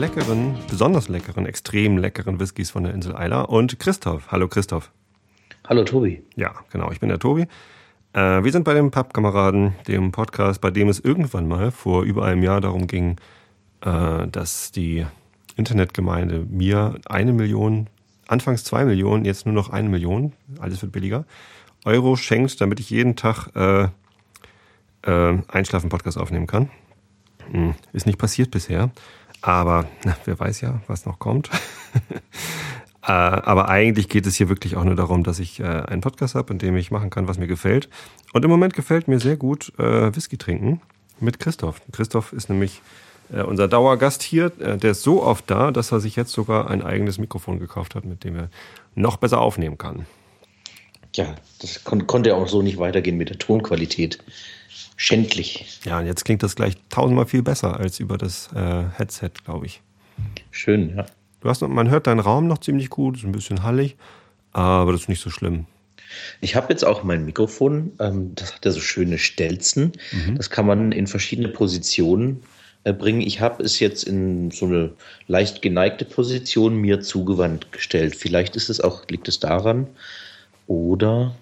leckeren, besonders leckeren, extrem leckeren Whiskys von der Insel Eila und Christoph. Hallo Christoph. Hallo Tobi. Ja, genau, ich bin der Tobi. Äh, wir sind bei den Pappkameraden, dem Podcast, bei dem es irgendwann mal vor über einem Jahr darum ging, äh, dass die Internetgemeinde mir eine Million, anfangs zwei Millionen, jetzt nur noch eine Million, alles wird billiger, Euro schenkt, damit ich jeden Tag äh, äh, Einschlafen-Podcast aufnehmen kann. Hm, Ist nicht passiert bisher, aber na, wer weiß ja, was noch kommt. äh, aber eigentlich geht es hier wirklich auch nur darum, dass ich äh, einen Podcast habe, in dem ich machen kann, was mir gefällt. Und im Moment gefällt mir sehr gut äh, Whisky trinken mit Christoph. Christoph ist nämlich unser Dauergast hier. Der ist so oft da, dass er sich jetzt sogar ein eigenes Mikrofon gekauft hat, mit dem er noch besser aufnehmen kann. Ja, das kon konnte ja auch so nicht weitergehen mit der Tonqualität. Schändlich. Ja, und jetzt klingt das gleich tausendmal viel besser als über das äh, Headset, glaube ich. Schön, ja. Du hast, noch- man hört deinen Raum noch ziemlich gut, ist ein bisschen hallig, aber das ist nicht so schlimm. Ich habe jetzt auch mein Mikrofon, ähm, das hat ja so schöne Stelzen. Das kann man in verschiedene Positionen äh, bringen. Ich habe es jetzt in so eine leicht geneigte Position mir zugewandt gestellt. Vielleicht ist es auch, liegt es daran. Oder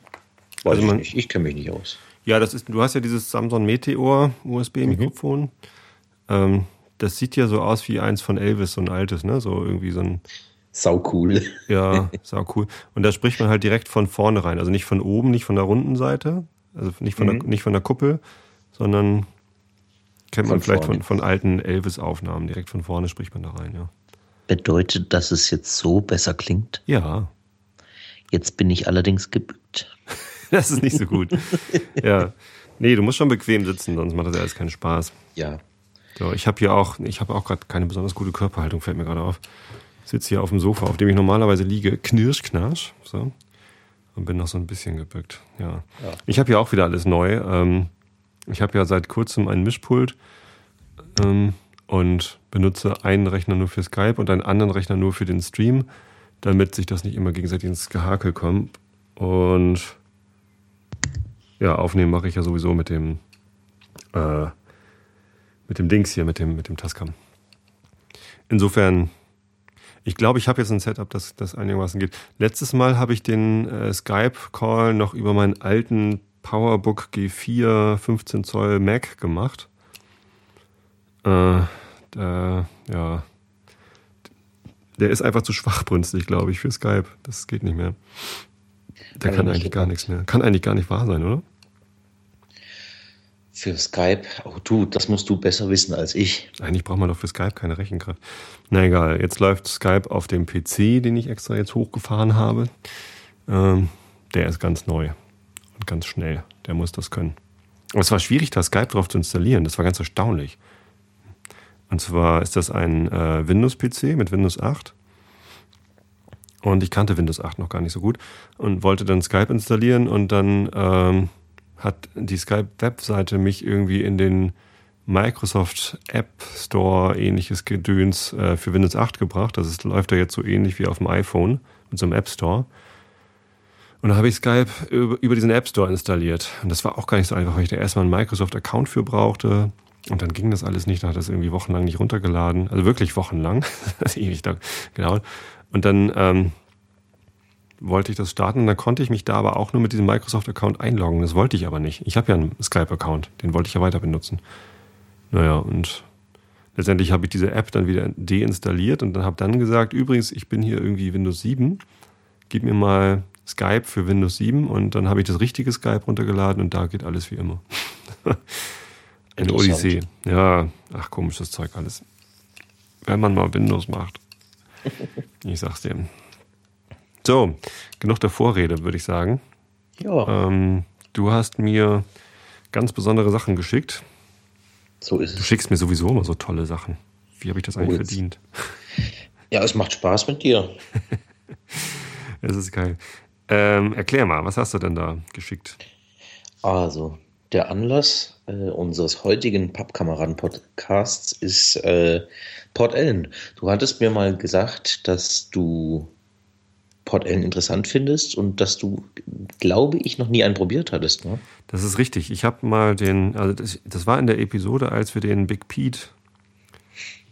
weiß Also man- ich nicht. Ich kenne mich nicht aus. Ja, das ist, du hast ja dieses Samsung Meteor USB-Mikrofon. Ähm, das sieht ja so aus wie eins von Elvis, so ein altes, ne? So irgendwie so ein, Sau cool. ja, sau cool. Und da spricht man halt direkt von vorne rein. Also nicht von oben, nicht von der runden Seite, also nicht von, der, nicht von der Kuppel, sondern kennt man Von vielleicht von, von alten Elvis-Aufnahmen. Direkt von vorne spricht man da rein, ja. Bedeutet, dass es jetzt so besser klingt? Ja, Jetzt bin ich allerdings gebückt. das ist nicht so gut. ja. Nee, du musst schon bequem sitzen, sonst macht das ja alles keinen Spaß. Ja, So, ich habe hier auch, ich habe auch gerade keine besonders gute Körperhaltung, fällt mir gerade auf. Ich sitze hier auf dem Sofa, auf dem ich normalerweise liege, knirsch, knarsch, so. Und bin noch so ein bisschen gebückt, ja. Ja. Ich habe hier auch wieder alles neu. Ähm, ich habe ja seit kurzem ein Mischpult ähm, und benutze einen Rechner nur für Skype und einen anderen Rechner nur für den Stream, damit sich das nicht immer gegenseitig ins Gehakel kommt. Und ja, aufnehmen mache ich ja sowieso mit dem äh, mit dem Dings hier, mit dem, mit dem Tascam. Insofern, ich glaube, ich habe jetzt ein Setup, das, das einigermaßen geht. Letztes Mal habe ich den äh, Skype-Call noch über meinen alten PowerBook G4 15 Zoll Mac gemacht. Äh, da, ja. Der ist einfach zu schwachbrünstig, glaube ich, für Skype. Das geht nicht mehr. Der er kann nicht eigentlich gar nichts mehr. Kann eigentlich gar nicht wahr sein, oder? Für Skype. Oh du, das musst du besser wissen als ich. Eigentlich braucht man doch für Skype keine Rechenkraft. Na egal, jetzt läuft Skype auf dem PC, den ich extra jetzt hochgefahren habe. Ähm, der ist ganz neu und ganz schnell. Der muss das können. Aber es war schwierig, da Skype drauf zu installieren. Das war ganz erstaunlich. Und zwar ist das ein äh, Windows-PC mit Windows 8. Und ich kannte Windows 8 noch gar nicht so gut und wollte dann Skype installieren und dann ähm, hat die Skype-Webseite mich irgendwie in den Microsoft App Store ähnliches Gedöns äh, für Windows 8 gebracht. Das ist, läuft ja jetzt so ähnlich wie auf dem iPhone mit so einem App Store. Und da habe ich Skype über, diesen App Store installiert. Und das war auch gar nicht so einfach, weil ich da erstmal einen Microsoft-Account für brauchte. Und dann ging das alles nicht, dann hat das irgendwie wochenlang nicht runtergeladen. Also wirklich wochenlang. Das hat ewig da gedauert. Und dann ähm, wollte ich das starten dann konnte ich mich da aber auch nur mit diesem Microsoft-Account einloggen. Das wollte ich aber nicht. Ich habe ja einen Skype-Account, den wollte ich ja weiter benutzen. Naja, und letztendlich habe ich diese App dann wieder deinstalliert und dann habe dann gesagt, übrigens, ich bin hier irgendwie Windows 7, gib mir mal Skype für Windows 7 und dann habe ich das richtige Skype runtergeladen und da geht alles wie immer. Eine. Odyssee. Ja, ach komisches Zeug alles. Wenn man mal Windows macht. Ich sag's dir. So, genug der Vorrede, würde ich sagen. Ja, Ähm, du hast mir ganz besondere Sachen geschickt. so ist Du es. schickst mir sowieso immer so tolle Sachen. Wie habe ich das eigentlich jetzt. verdient? Ja, es macht Spaß mit dir. Es ist geil. Ähm, erklär mal, was hast du denn da geschickt? Also, der Anlass äh, unseres heutigen Pappkameraden-Podcasts ist äh, Port Ellen. Du hattest mir mal gesagt, dass du Port Ellen interessant findest und dass du, glaube ich, noch nie einen probiert hattest. Ne? Das ist richtig. Ich habe mal den, also das, das, war in der Episode, als wir den Big Pete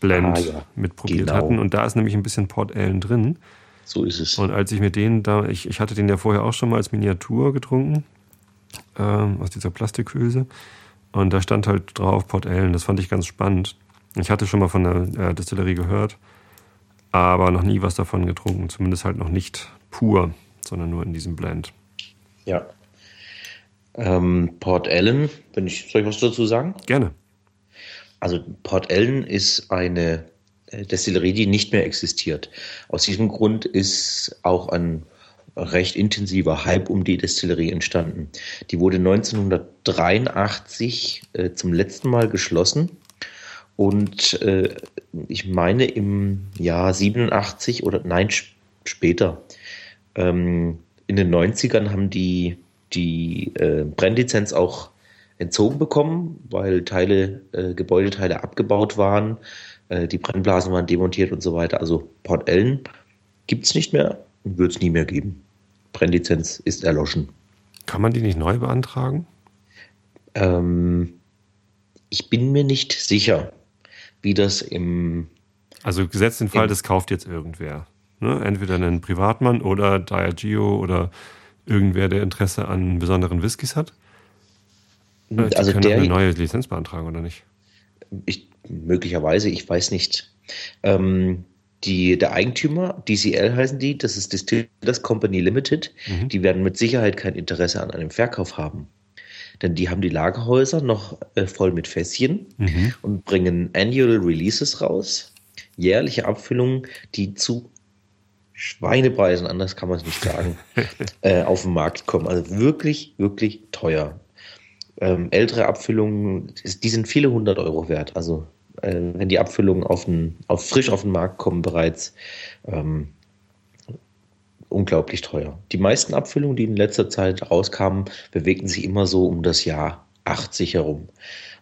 Blend ah, ja. mitprobiert genau. hatten und da ist nämlich ein bisschen Port Ellen drin. So ist es. Und als ich mir den da, ich, ich hatte den ja vorher auch schon mal als Miniatur getrunken, ähm, aus dieser Plastikhülse. Und da stand halt drauf Port Ellen, das fand ich ganz spannend. Ich hatte schon mal von der äh, Distillerie gehört aber noch nie was davon getrunken. Zumindest halt noch nicht pur, sondern nur in diesem Blend. Ja. Ähm, Port Ellen, wenn ich, soll ich was dazu sagen? Gerne. Also Port Ellen ist eine äh, Destillerie, die nicht mehr existiert. Aus diesem Grund ist auch ein recht intensiver Hype um die Destillerie entstanden. Die wurde 1983 äh, zum letzten Mal geschlossen und äh, ich meine im Jahr 87 oder nein, später. Ähm, in den 90ern haben die die äh, Brennlizenz auch entzogen bekommen, weil Teile, äh, Gebäudeteile abgebaut waren, äh, die Brennblasen waren demontiert und so weiter. Also Port Ellen gibt es nicht mehr und wird es nie mehr geben. Brennlizenz ist erloschen. Kann man die nicht neu beantragen? Ähm, ich bin mir nicht sicher wie das im. Also gesetzt den Fall, das kauft jetzt irgendwer. Ne? Entweder ein Privatmann oder Diageo oder irgendwer, der Interesse an besonderen Whiskys hat. Die also können der, eine neue Lizenz beantragen, oder nicht? Ich, möglicherweise, ich weiß nicht. Ähm, die, der Eigentümer, DCL heißen die, das ist Distillers Company Limited, mhm. die werden mit Sicherheit kein Interesse an einem Verkauf haben. Denn die haben die Lagerhäuser noch äh, voll mit Fässchen mhm. und bringen Annual Releases raus. Jährliche Abfüllungen, die zu Schweinepreisen, anders kann man es nicht sagen, äh, auf den Markt kommen. Also wirklich, wirklich teuer. Ähm, ältere Abfüllungen, die sind viele hundert Euro wert. Also äh, wenn die Abfüllungen auf, den, auf frisch auf den Markt kommen bereits, ähm, unglaublich teuer. Die meisten Abfüllungen, die in letzter Zeit rauskamen, bewegten sich immer so um das Jahr 80 herum.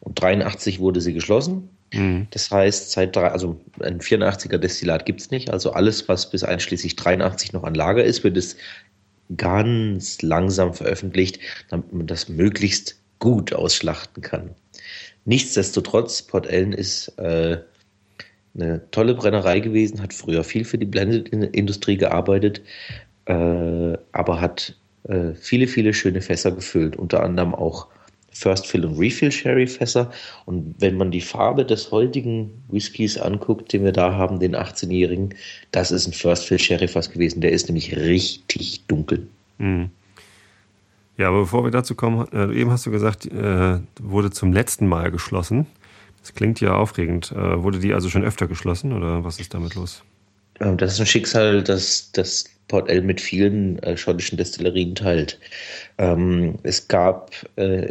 Und 83 wurde sie geschlossen. Mhm. Das heißt, seit drei, also ein 84er Destillat gibt es nicht. Also alles, was bis einschließlich 83 noch an Lager ist, wird es ganz langsam veröffentlicht, damit man das möglichst gut ausschlachten kann. Nichtsdestotrotz, Port Ellen ist äh, eine tolle Brennerei gewesen, hat früher viel für die Blended-Industrie gearbeitet, äh, aber hat äh, viele, viele schöne Fässer gefüllt, unter anderem auch First Fill und Refill Sherry Fässer. Und wenn man die Farbe des heutigen Whiskys anguckt, den wir da haben, den 18-jährigen, das ist ein First Fill Sherry Fass gewesen. Der ist nämlich richtig dunkel. Mhm. Ja, aber bevor wir dazu kommen, äh, eben hast du gesagt, äh, wurde zum letzten Mal geschlossen. Das klingt ja aufregend. Äh, wurde die also schon öfter geschlossen oder was ist damit los? Ähm, das ist ein Schicksal, das das Port L mit vielen äh, schottischen Destillerien teilt. Ähm, es gab äh,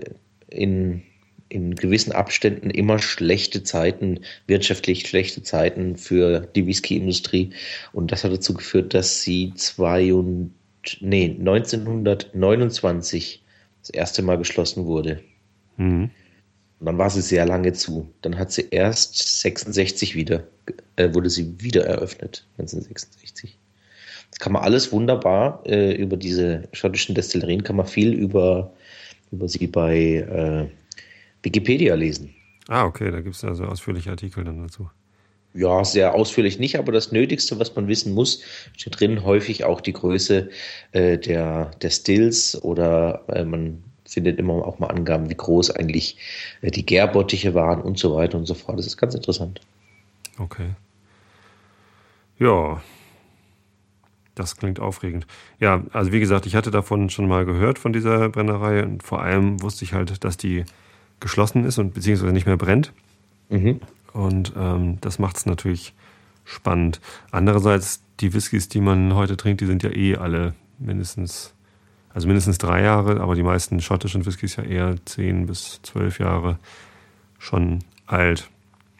in, in gewissen Abständen immer schlechte Zeiten, wirtschaftlich schlechte Zeiten für die Whisky-Industrie. Und das hat dazu geführt, dass sie zwei und, nee, 1929 das erste Mal geschlossen wurde. Mhm. Und dann war sie sehr lange zu. Dann hat sie erst 66 wieder, äh, wurde sie wieder eröffnet, 1966. Das kann man alles wunderbar äh, über diese schottischen Destillerien, kann man viel über, über sie bei äh, Wikipedia lesen. Ah, okay, da gibt es also ausführliche Artikel dann dazu. Ja, sehr ausführlich nicht, aber das Nötigste, was man wissen muss, steht drin häufig auch die Größe äh, der, der Stills oder äh, man findet immer auch mal Angaben, wie groß eigentlich äh, die Gärbottiche waren und so weiter und so fort. Das ist ganz interessant. Okay. Ja, das klingt aufregend. Ja, also wie gesagt, ich hatte davon schon mal gehört von dieser Brennerei und vor allem wusste ich halt, dass die geschlossen ist und beziehungsweise nicht mehr brennt. Mhm. Und ähm, das macht es natürlich spannend. Andererseits, die Whiskys, die man heute trinkt, die sind ja eh alle mindestens also mindestens drei Jahre, aber die meisten schottischen Whiskys ja eher zehn bis zwölf Jahre schon alt.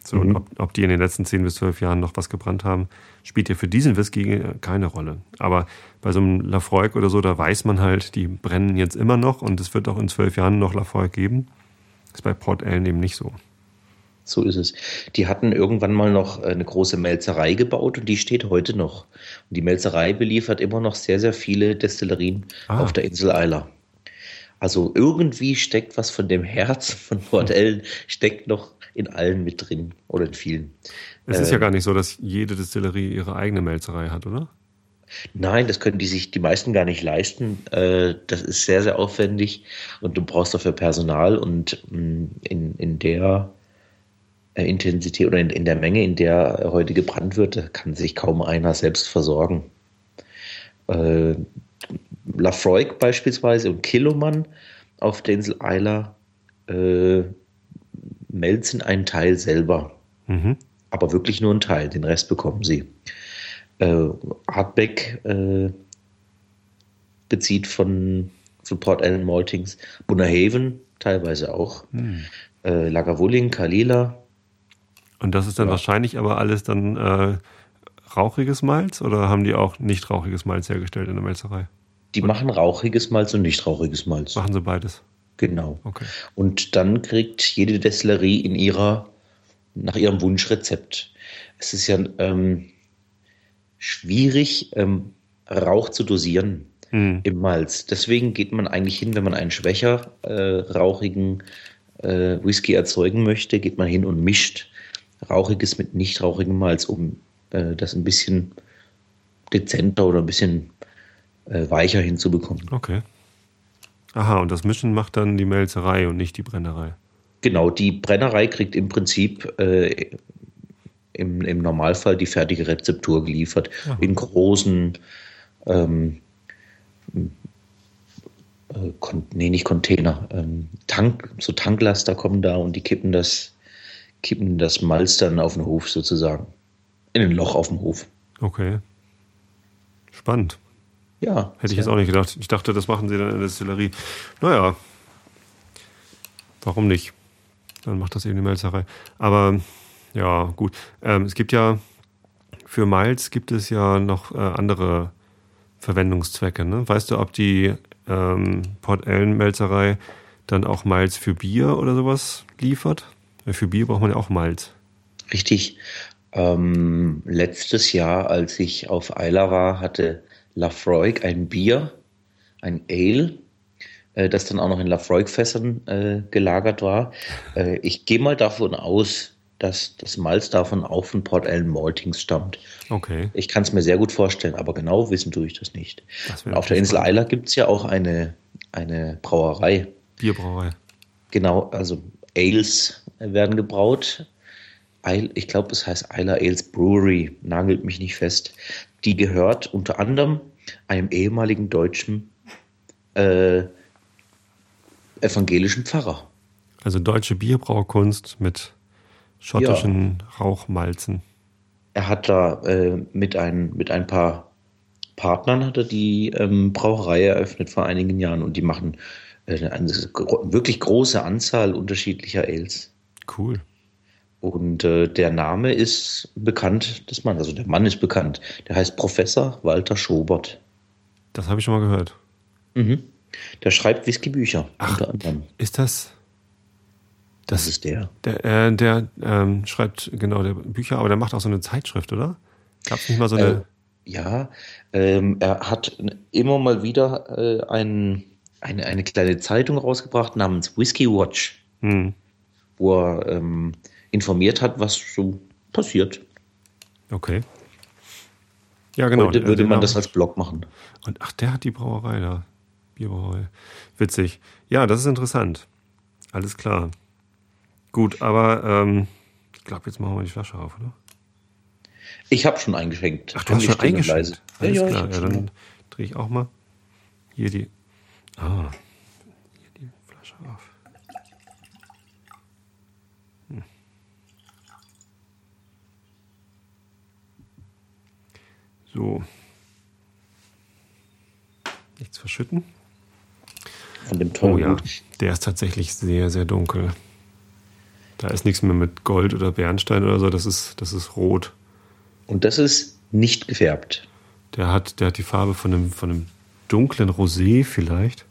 So, mhm. und ob, ob, die in den letzten 10 bis 12 Jahren noch was gebrannt haben, spielt ja für diesen Whisky keine Rolle. Aber bei so einem Lafroig oder so, da weiß man halt, die brennen jetzt immer noch und es wird auch in zwölf Jahren noch Lafroig geben. Das ist bei Port Ellen eben nicht so. So ist es. Die hatten irgendwann mal noch eine große Melzerei gebaut und die steht heute noch. Und die Melzerei beliefert immer noch sehr, sehr viele Destillerien ah. auf der Insel Isla. Also irgendwie steckt was von dem Herz von Port Ellen, steckt noch in allen mit drin oder in vielen. Es ist ja ähm, gar nicht so, dass jede Destillerie ihre eigene Melzerei hat, oder? Nein, das können die sich die meisten gar nicht leisten. Äh, das ist sehr, sehr aufwendig und du brauchst dafür Personal und mm, in, in der äh, Intensität oder in, in der Menge, in der heute gebrannt wird, kann sich kaum einer selbst versorgen. Äh, Lafroig beispielsweise und Kiloman auf der Insel Isla äh, melzen einen Teil selber. Mhm. Aber wirklich nur einen Teil, den Rest bekommen sie. Äh, Hardback äh, bezieht von, von Port Allen Maltings, Bunnerhaven teilweise auch, mhm. äh, Lagavulin, Kalila. Und das ist dann ja. wahrscheinlich aber alles dann äh, rauchiges Malz oder haben die auch nicht rauchiges Malz hergestellt in der Melzerei? Die und machen rauchiges Malz und nicht rauchiges Malz. Machen sie beides? Genau. Okay. Und dann kriegt jede Destillerie in ihrer, nach ihrem Wunschrezept. Es ist ja ähm, schwierig, ähm, Rauch zu dosieren hm. im Malz. Deswegen geht man eigentlich hin, wenn man einen schwächer äh, rauchigen äh, Whisky erzeugen möchte, geht man hin und mischt rauchiges mit nicht rauchigem Malz, um äh, das ein bisschen dezenter oder ein bisschen äh, weicher hinzubekommen. Okay. Aha, und das Mischen macht dann die Melzerei und nicht die Brennerei. Genau, die Brennerei kriegt im Prinzip äh, im, im Normalfall die fertige Rezeptur geliefert. Aha. In großen, ähm, äh, nee, nicht Container, ähm, Tank, so Tanklaster kommen da und die kippen das, kippen das Malz dann auf den Hof sozusagen. In ein Loch auf dem Hof. Okay. Spannend. Ja. Hätte ich jetzt auch nicht gedacht. Ich dachte, das machen sie dann in der Destillerie. Naja. Warum nicht? Dann macht das eben die Melzerei. Aber ja, gut. Ähm, es gibt ja für Malz gibt es ja noch äh, andere Verwendungszwecke. Ne? Weißt du, ob die ähm, Port Ellen Melzerei dann auch Malz für Bier oder sowas liefert? Für Bier braucht man ja auch Malz. Richtig. Ähm, letztes Jahr, als ich auf Eila war, hatte Lafroig ein Bier, ein Ale, äh, das dann auch noch in Lafroig-Fässern äh, gelagert war. Äh, ich gehe mal davon aus, dass das Malz davon auch von Port Ellen Maltings stammt. Okay. Ich kann es mir sehr gut vorstellen, aber genau wissen tue ich das nicht. Das auf der Insel Isla gibt es ja auch eine, eine Brauerei. Bierbrauerei. Genau, also Ales werden gebraut. Ich glaube, es heißt Isla Ales Brewery, nagelt mich nicht fest die gehört unter anderem einem ehemaligen deutschen äh, evangelischen Pfarrer. Also deutsche Bierbraukunst mit schottischen ja. Rauchmalzen. Er hat da äh, mit, ein, mit ein paar Partnern hat er die ähm, Brauerei eröffnet vor einigen Jahren und die machen äh, eine wirklich große Anzahl unterschiedlicher Ales. Cool. Und äh, der Name ist bekannt des Mannes, also der Mann ist bekannt. Der heißt Professor Walter Schobert. Das habe ich schon mal gehört. Mhm. Der schreibt Whiskybücher unter anderem. Ist das? Das, das ist der. Der, äh, der ähm, schreibt genau der Bücher, aber der macht auch so eine Zeitschrift, oder? Gab es nicht mal so eine? Äh, ja, ähm, er hat immer mal wieder äh, ein, eine, eine kleine Zeitung rausgebracht namens Whiskey Watch, hm. wo er ähm, informiert hat, was so passiert. Okay. Ja, genau. Heute würde man das als Blog machen. Und ach, der hat die Brauerei da. Bierbrauerei. Witzig. Ja, das ist interessant. Alles klar. Gut, aber ähm, ich glaube, jetzt machen wir die Flasche auf, oder? Ich habe schon eingeschenkt. Ach, du hast schon eingeschenkt? Alles ja, klar. Ja, dann drehe ich auch mal hier die. Ah, hier die Flasche auf. So. Nichts verschütten. Von dem tollen Oh ja, der ist tatsächlich sehr, sehr dunkel. Da ist nichts mehr mit Gold oder Bernstein oder so, das ist, das ist rot. Und das ist nicht gefärbt. Der hat, der hat die Farbe von einem, von einem dunklen Rosé vielleicht.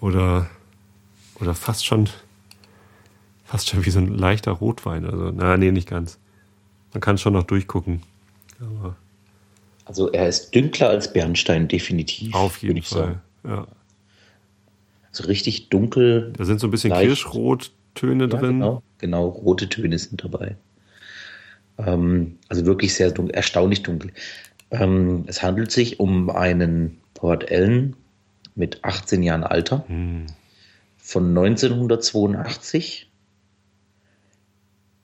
Oder, oder fast schon, fast schon wie so ein leichter Rotwein. Also, na, nee, nicht ganz. Man kann schon noch durchgucken. Aber also er ist dünkler als Bernstein, definitiv. Auf jeden Fall. Ja. Also richtig dunkel. Da sind so ein bisschen leicht. Kirschrottöne ja, drin. Genau, genau, rote Töne sind dabei. Ähm, also wirklich sehr dunkel, erstaunlich dunkel. Ähm, es handelt sich um einen Port Ellen mit 18 Jahren Alter hm. von 1982.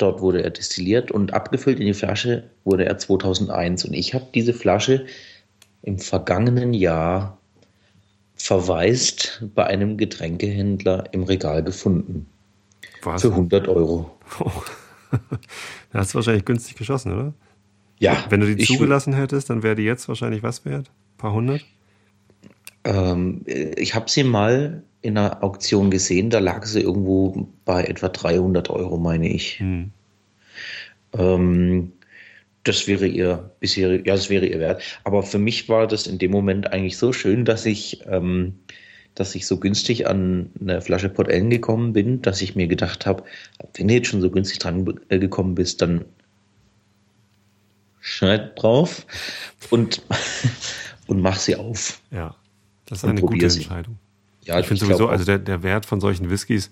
Dort wurde er destilliert und abgefüllt in die Flasche wurde er 2001. Und ich habe diese Flasche im vergangenen Jahr verwaist bei einem Getränkehändler im Regal gefunden. Was? Für 100 Euro. da hast du wahrscheinlich günstig geschossen, oder? Ja. Wenn du die zugelassen hättest, dann wäre die jetzt wahrscheinlich was wert? Ein paar hundert? Ähm, ich habe sie mal in einer Auktion gesehen, da lag sie irgendwo bei etwa 300 Euro, meine ich. Hm. Ähm, das wäre ihr bisher, ja, das wäre ihr Wert. Aber für mich war das in dem Moment eigentlich so schön, dass ich, ähm, dass ich so günstig an eine Flasche Port Ellen gekommen bin, dass ich mir gedacht habe, wenn du jetzt schon so günstig dran äh, gekommen bist, dann schneid drauf und, und mach sie auf. Ja, das ist eine gute Entscheidung. Ja, ich finde sowieso, also der, der Wert von solchen Whiskys,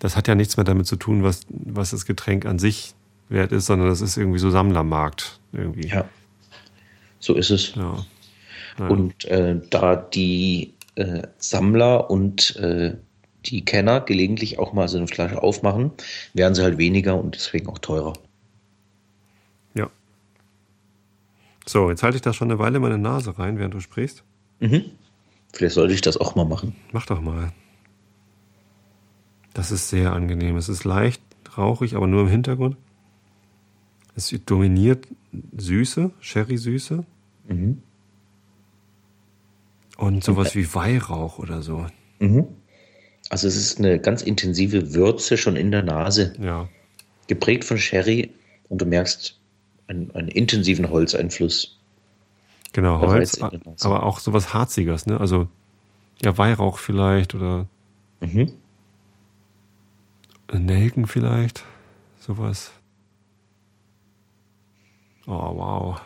das hat ja nichts mehr damit zu tun, was, was das Getränk an sich wert ist, sondern das ist irgendwie so Sammlermarkt irgendwie. Ja, so ist es. Ja. Und äh, da die äh, Sammler und äh, die Kenner gelegentlich auch mal so eine Flasche aufmachen, werden sie halt weniger und deswegen auch teurer. Ja. So, jetzt halte ich da schon eine Weile meine Nase rein, während du sprichst. Mhm. Vielleicht sollte ich das auch mal machen. Mach doch mal. Das ist sehr angenehm. Es ist leicht rauchig, aber nur im Hintergrund. Es dominiert Süße, Sherry-Süße. Mhm. Und sowas wie Weihrauch oder so. Mhm. Also es ist eine ganz intensive Würze schon in der Nase. Ja. Geprägt von Sherry und du merkst einen, einen intensiven Holzeinfluss. Genau, Holz, aber auch sowas Harziges, ne? Also ja, Weihrauch vielleicht oder mhm. Nelken vielleicht, sowas. Oh, wow.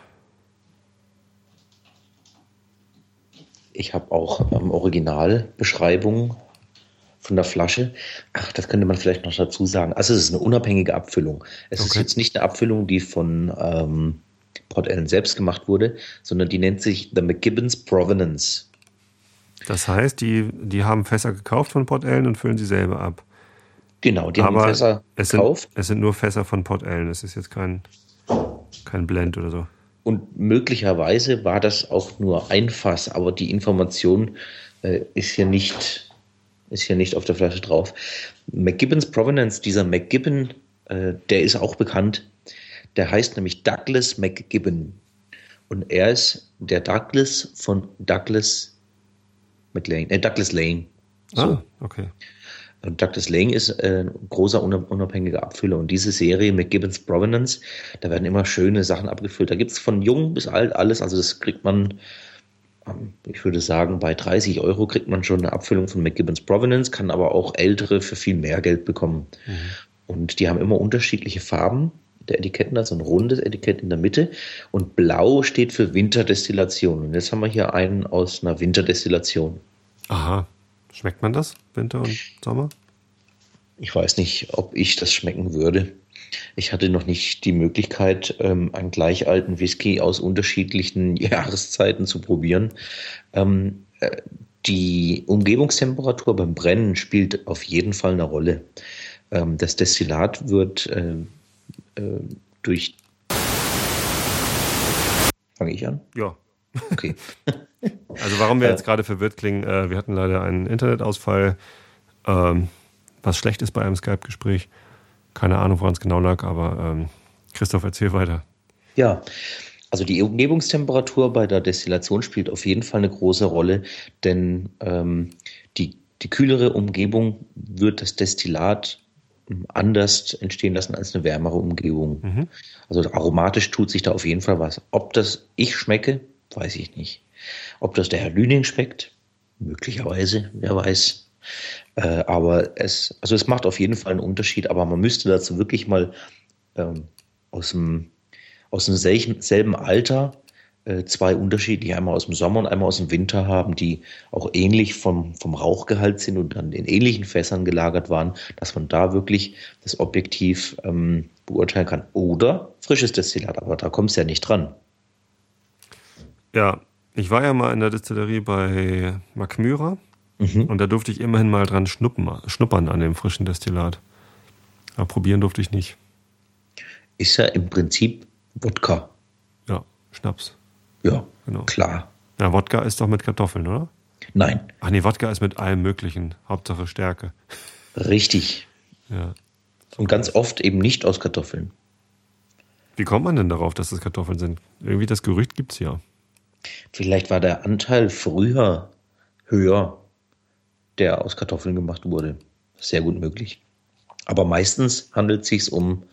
Ich habe auch ähm, Originalbeschreibungen von der Flasche. Ach, das könnte man vielleicht noch dazu sagen. Also es ist eine unabhängige Abfüllung. Es okay. ist jetzt nicht eine Abfüllung, die von ähm, Port Ellen selbst gemacht wurde, sondern die nennt sich The McGibbons Provenance. Das heißt, die, die haben Fässer gekauft von Port Ellen und füllen sie selber ab. Genau, die Aber haben Fässer es gekauft. Sind, es sind nur Fässer von Port Ellen. Es ist jetzt kein kein Blend oder so. Und möglicherweise war das auch nur ein Fass, aber die Information äh, ist hier nicht, ist hier nicht auf der Flasche drauf. McGibbons Provenance, dieser McGibbon, äh, der ist auch bekannt. Der heißt nämlich Douglas McGibbon. Und er ist der Douglas von Douglas McLean, äh, Douglas Lane. So. Ah, okay. Douglas Lane ist äh, ein großer unabhängiger Abfüller und diese Serie mit Gibbons Provenance, da werden immer schöne Sachen abgefüllt. Da gibt es von jung bis alt alles, also das kriegt man, ähm, ich würde sagen, bei 30 Euro kriegt man schon eine Abfüllung von McGibbons Provenance, kann aber auch ältere für viel mehr Geld bekommen. Mhm. Und die haben immer unterschiedliche Farben der Etiketten, also ein rundes Etikett in der Mitte. Und blau steht für Winterdestillation. Und jetzt haben wir hier einen aus einer Winterdestillation. Aha. Schmeckt man das, Winter und Sommer? Ich weiß nicht, ob ich das schmecken würde. Ich hatte noch nicht die Möglichkeit, ähm, einen gleich alten Whisky aus unterschiedlichen Jahreszeiten zu probieren. Ähm, äh, die Umgebungstemperatur beim Brennen spielt auf jeden Fall eine Rolle. Ähm, das Destillat wird äh, äh, durch. Fange ich an? Ja. Okay. Also warum wir jetzt gerade verwirrt klingen, äh, wir hatten leider einen Internetausfall, ähm, was schlecht ist bei einem Skype-Gespräch. Keine Ahnung, woran es genau lag, aber ähm, Christoph, erzähl weiter. Ja, also die Umgebungstemperatur bei der Destillation spielt auf jeden Fall eine große Rolle, denn ähm, die, die kühlere Umgebung wird das Destillat anders entstehen lassen als eine wärmere Umgebung. Mhm. Also aromatisch tut sich da auf jeden Fall was. Ob das ich schmecke, weiß ich nicht. Ob das der Herr Lüning schmeckt, möglicherweise, wer weiß. Äh, aber es, also es macht auf jeden Fall einen Unterschied, aber man müsste dazu wirklich mal ähm, aus dem, aus dem selben Alter zwei unterschiedliche, einmal aus dem Sommer und einmal aus dem Winter haben, die auch ähnlich vom, vom Rauchgehalt sind und dann in ähnlichen Fässern gelagert waren, dass man da wirklich das objektiv ähm, beurteilen kann. Oder frisches Destillat, aber da kommt es ja nicht dran. Ja, ich war ja mal in der Distillerie bei Macmyra mhm. und da durfte ich immerhin mal dran schnuppern, schnuppern an dem frischen Destillat. Aber probieren durfte ich nicht. Ist ja im Prinzip Wodka. Ja, Schnaps. Ja, genau. klar. Ja, Wodka ist doch mit Kartoffeln, oder? Nein. Ach nee, Wodka ist mit allem Möglichen. Hauptsache Stärke. Richtig. Ja. Und ganz oft eben nicht aus Kartoffeln. Wie kommt man denn darauf, dass es Kartoffeln sind? Irgendwie das Gerücht gibt es ja. Vielleicht war der Anteil früher höher, der aus Kartoffeln gemacht wurde. Sehr gut möglich. Aber meistens handelt es sich um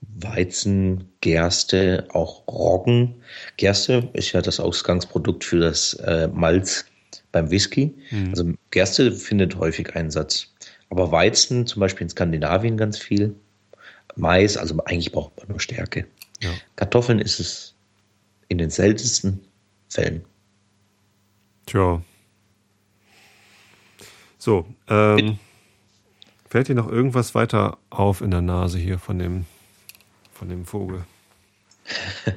Weizen, Gerste, auch Roggen. Gerste ist ja das Ausgangsprodukt für das äh, Malz beim Whisky. Mhm. Also Gerste findet häufig Einsatz. Aber Weizen, zum Beispiel in Skandinavien ganz viel. Mais, also eigentlich braucht man nur Stärke. Ja. Kartoffeln ist es in den seltensten Fällen. Tja. So, ähm, fällt dir noch irgendwas weiter auf in der Nase hier von dem von dem Vogel?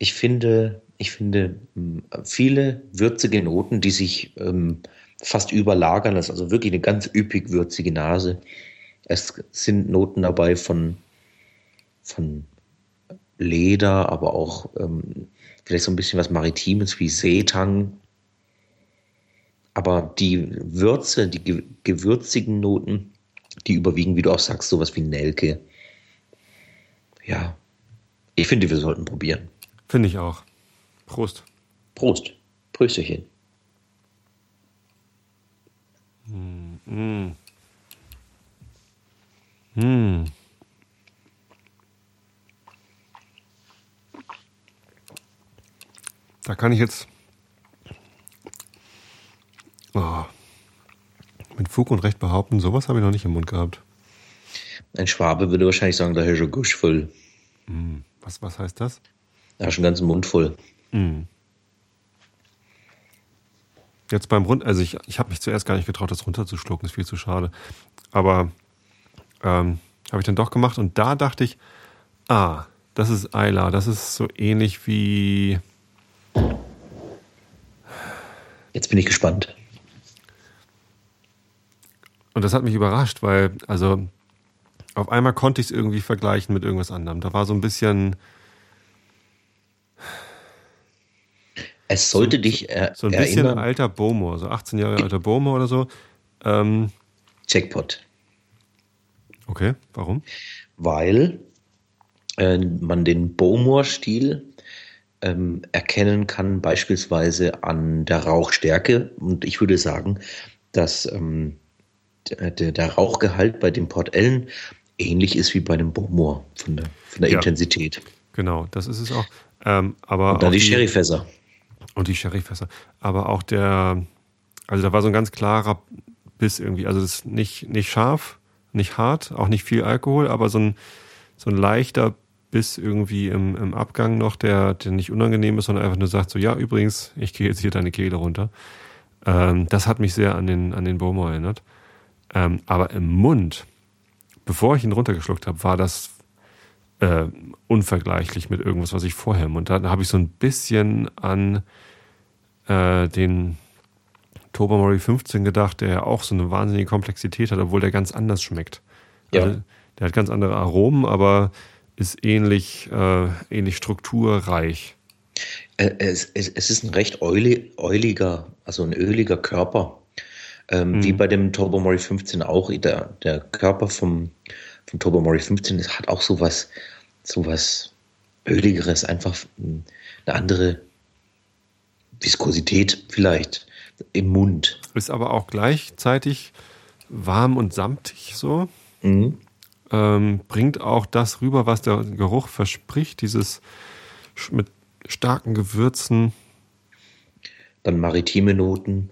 Ich finde, ich finde hm, viele würzige Noten, die sich ähm, fast überlagern lassen, also wirklich eine ganz üppig würzige Nase. Es sind Noten dabei von, von Leder, aber auch ähm, vielleicht so ein bisschen was Maritimes wie Seetang. Aber die Würze, die gewürzigen Noten, die überwiegen, wie du auch sagst, sowas wie Nelke ja, ich finde, wir sollten probieren. Finde ich auch. Prost. Prost. Prösterchen. Mm. Mm. Mm. Da kann ich jetzt oh, mit Fug und Recht behaupten, sowas habe ich noch nicht im Mund gehabt. Ein Schwabe würde wahrscheinlich sagen, da ist ein Gusch voll. Mm. Was, was heißt das? Da ist einen ganzen Mund voll. Mm. Jetzt beim Rund, also ich, ich habe mich zuerst gar nicht getraut, das runterzuschlucken, ist viel zu schade. Aber ähm, habe ich dann doch gemacht und da dachte ich, ah, das ist Ayla, das ist so ähnlich wie. Jetzt bin ich gespannt. Und das hat mich überrascht, weil, also auf einmal konnte ich es irgendwie vergleichen mit irgendwas anderem. Da war so ein bisschen. Es sollte so, dich er So ein bisschen erinnern. alter Bomo, so 18 Jahre alter Bomo oder so. Ähm, Jackpot. Okay, warum? Weil äh, man den Bowmore-Stil ähm, erkennen kann, beispielsweise an der Rauchstärke. Und ich würde sagen, dass ähm, der, der, Rauchgehalt bei dem Port Ellen ähnlich ist wie bei einem Beaumont von der, von der ja, Intensität. Genau, das ist es auch. Ähm, aber und dann die, die Sherryfässer. Und die Sherryfässer. Aber auch der, also da war so ein ganz klarer Biss irgendwie. Also das ist nicht, nicht scharf, nicht hart, auch nicht viel Alkohol, aber so ein, so ein leichter Biss irgendwie im, im Abgang noch, der, der nicht unangenehm ist, sondern einfach nur sagt so, ja, übrigens, ich gehe jetzt hier deine Kehle runter. Ähm, das hat mich sehr an den, an den Beaumont erinnert. Ähm, aber im Mund, bevor ich ihn runtergeschluckt habe, war das äh, unvergleichlich mit irgendwas, was ich vorher im Mund hatte. Da habe ich so ein bisschen an äh, den Tobermory 15 gedacht, der ja auch so eine wahnsinnige Komplexität hat, obwohl der ganz anders schmeckt. Ja. Also, der hat ganz andere Aromen, aber ist ähnlich, äh, ähnlich strukturreich. Äh, es, es, es ist ein recht euliger, also ein öliger Körper. Ähm, mhm. Wie bei dem Turbo Mori 15 auch. Der, der Körper vom, vom Turbo Mori 15 das hat auch sowas, sowas Öligeres, einfach eine andere Viskosität vielleicht im Mund. Ist aber auch gleichzeitig warm und samtig so. Mhm. Ähm, bringt auch das rüber, was der Geruch verspricht, dieses mit starken Gewürzen. Dann maritime Noten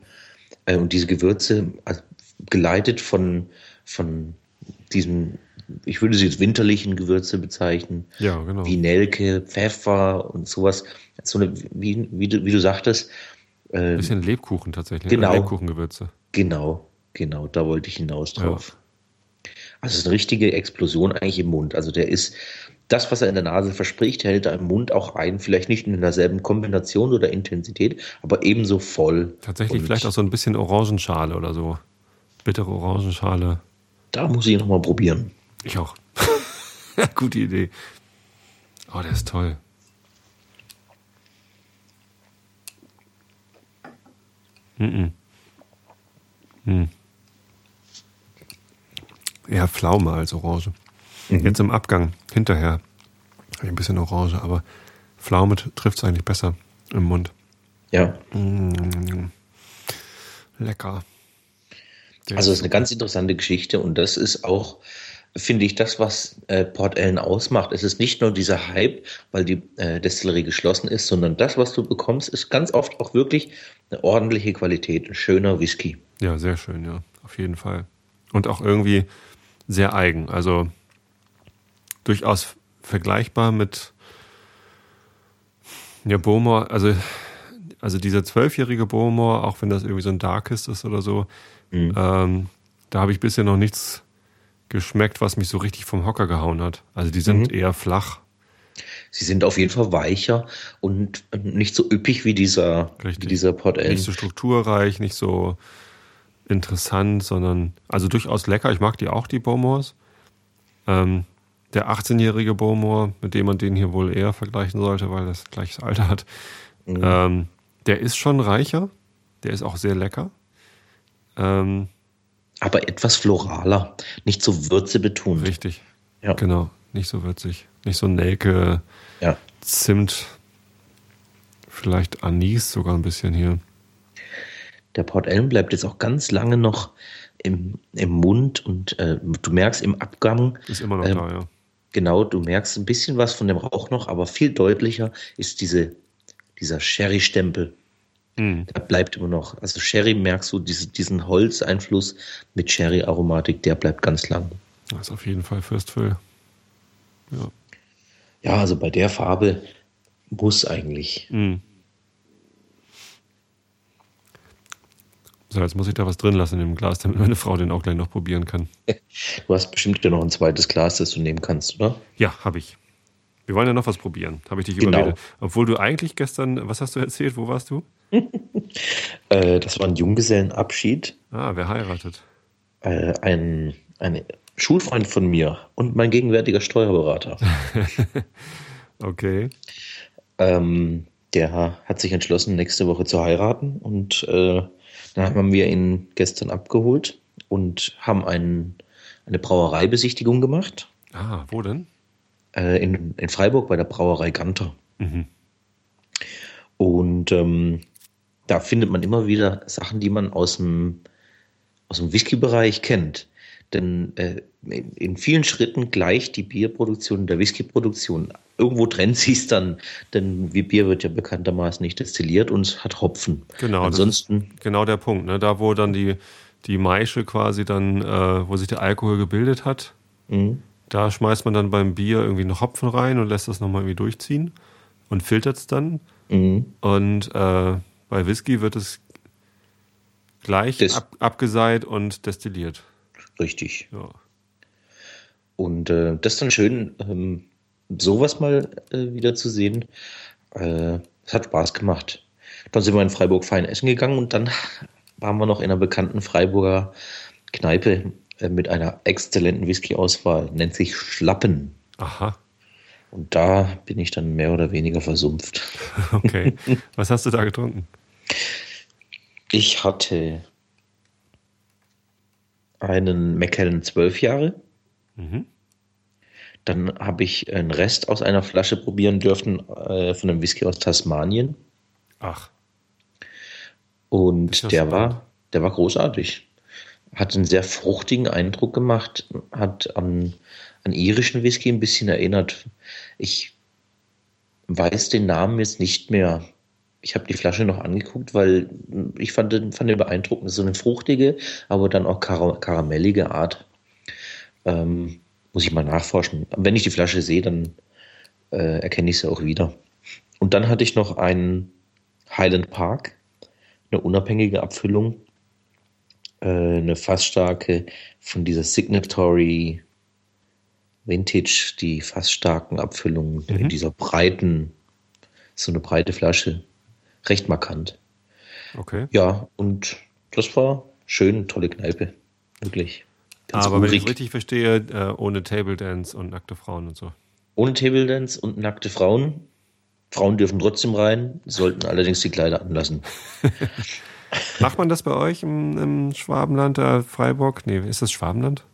und diese Gewürze also geleitet von, von diesem, ich würde sie als winterlichen Gewürze bezeichnen. Ja, genau. Wie Nelke, Pfeffer und sowas. So eine, wie, wie, du, wie du sagtest. Ein äh, bisschen Lebkuchen tatsächlich. Genau. Lebkuchengewürze. Genau, genau, da wollte ich hinaus drauf. Ja. Also es ist eine richtige Explosion eigentlich im Mund. Also der ist, das, was er in der Nase verspricht, hält er im Mund auch ein. Vielleicht nicht in derselben Kombination oder Intensität, aber ebenso voll. Tatsächlich Und vielleicht auch so ein bisschen Orangenschale oder so. Bittere Orangenschale. Da muss ich nochmal probieren. Ich auch. Gute Idee. Oh, der ist toll. Mm -mm. Hm. Eher Pflaume als Orange. Mhm. Jetzt im Abgang, hinterher, ein bisschen Orange, aber Pflaume trifft es eigentlich besser im Mund. Ja. Mm, lecker. Der also es ist eine ganz interessante Geschichte und das ist auch, finde ich, das, was äh, Port Ellen ausmacht. Es ist nicht nur dieser Hype, weil die äh, Destillerie geschlossen ist, sondern das, was du bekommst, ist ganz oft auch wirklich eine ordentliche Qualität, ein schöner Whisky. Ja, sehr schön, ja, auf jeden Fall. Und auch irgendwie sehr eigen. Also durchaus vergleichbar mit ja, Bowmore, also, also dieser zwölfjährige Bowmore, auch wenn das irgendwie so ein Darkest ist oder so, mhm. ähm, da habe ich bisher noch nichts geschmeckt, was mich so richtig vom Hocker gehauen hat. Also die sind mhm. eher flach. Sie sind auf jeden Fall weicher und nicht so üppig wie dieser, wie dieser Port Ale. Nicht so strukturreich, nicht so interessant, sondern also durchaus lecker. Ich mag die auch, die Bowmores. Ähm, der 18-jährige Bowmore, mit dem man den hier wohl eher vergleichen sollte, weil das gleiches Alter hat, mhm. ähm, der ist schon reicher. Der ist auch sehr lecker. Ähm, Aber etwas floraler, nicht so würzebetont. Richtig. Ja. Genau, nicht so würzig. Nicht so Nelke, ja. Zimt, vielleicht Anis sogar ein bisschen hier. Der Port Ellen bleibt jetzt auch ganz lange noch im, im Mund und äh, du merkst im Abgang. Ist immer noch äh, da, ja. Genau, du merkst ein bisschen was von dem Rauch noch, aber viel deutlicher ist diese, dieser Sherry-Stempel. Mhm. Der bleibt immer noch. Also Sherry merkst du, diese, diesen Holzeinfluss mit Sherry-Aromatik, der bleibt ganz lang. Das ist auf jeden Fall First Fill. Ja. Ja, also bei der Farbe muss eigentlich. Mhm. So, jetzt muss ich da was drin lassen in dem Glas, damit meine Frau den auch gleich noch probieren kann. Du hast bestimmt ja noch ein zweites Glas, das du nehmen kannst, oder? Ja, habe ich. Wir wollen ja noch was probieren, habe ich dich genau. überredet. Obwohl du eigentlich gestern, was hast du erzählt? Wo warst du? äh, das war ein Junggesellenabschied. Ah, wer heiratet? Äh, ein, ein Schulfreund von mir und mein gegenwärtiger Steuerberater. okay. Ähm, der hat sich entschlossen, nächste Woche zu heiraten und äh, dann haben wir ihn gestern abgeholt und haben einen, eine Brauereibesichtigung gemacht. Ah, wo denn? Äh, in, in Freiburg bei der Brauerei Ganter. Mhm. Und ähm, da findet man immer wieder Sachen, die man aus dem, aus dem Whisky-Bereich kennt. Denn äh, in, vielen Schritten gleicht die Bierproduktion der Whisky-Produktion. Irgendwo trennt sie es dann, denn wie Bier wird ja bekanntermaßen nicht destilliert und es hat Hopfen. Genau, ansonsten genau der Punkt. Ne? Da wo dann die die Maische quasi dann, äh, wo sich der Alkohol gebildet hat, mhm. da schmeißt man dann beim Bier irgendwie noch Hopfen rein und lässt das nochmal irgendwie durchziehen und filtert es dann. Mhm. Und äh, bei Whisky wird es gleich ab, abgeseit und destilliert. Richtig. Ja. Und äh, das ist dann schön, ähm, sowas mal äh, wieder zu sehen. Äh, es hat Spaß gemacht. Dann sind wir in Freiburg fein essen gegangen und dann waren wir noch in einer bekannten Freiburger Kneipe äh, mit einer exzellenten Whisky-Auswahl. Nennt sich Schlappen. Aha. Und da bin ich dann mehr oder weniger versumpft. Okay. Was hast du da getrunken? Ich hatte einen Macallan 12 Jahre. Mhm. Dann habe ich einen Rest aus einer Flasche probieren dürfen äh, von einem Whisky aus Tasmanien. Ach. Und der war, der war großartig. hat einen sehr fruchtigen Eindruck gemacht, hat an, an irischen Whisky ein bisschen erinnert. Ich weiß den Namen jetzt nicht mehr. Ich habe die Flasche noch angeguckt, weil ich fand, fand den beeindruckend. So eine fruchtige, aber dann auch kar karamellige Art. Ähm, muss ich mal nachforschen. Wenn ich die Flasche sehe, dann äh, erkenne ich sie auch wieder. Und dann hatte ich noch einen Highland Park, eine unabhängige Abfüllung, äh, eine fassstarke von dieser Signatory Vintage, die fast starken Abfüllungen mhm. in dieser breiten, so eine breite Flasche. Recht markant. Okay. Ja, und das war schön, tolle Kneipe. Wirklich. Ganz Aber urig. wenn ich richtig verstehe, äh, ohne Table Dance und nackte Frauen und so. Ohne Table Dance und nackte Frauen. Frauen dürfen trotzdem rein, sollten allerdings die Kleider anlassen. Macht man das bei euch im, im Schwabenland, da Freiburg? Nee, ist das Schwabenland?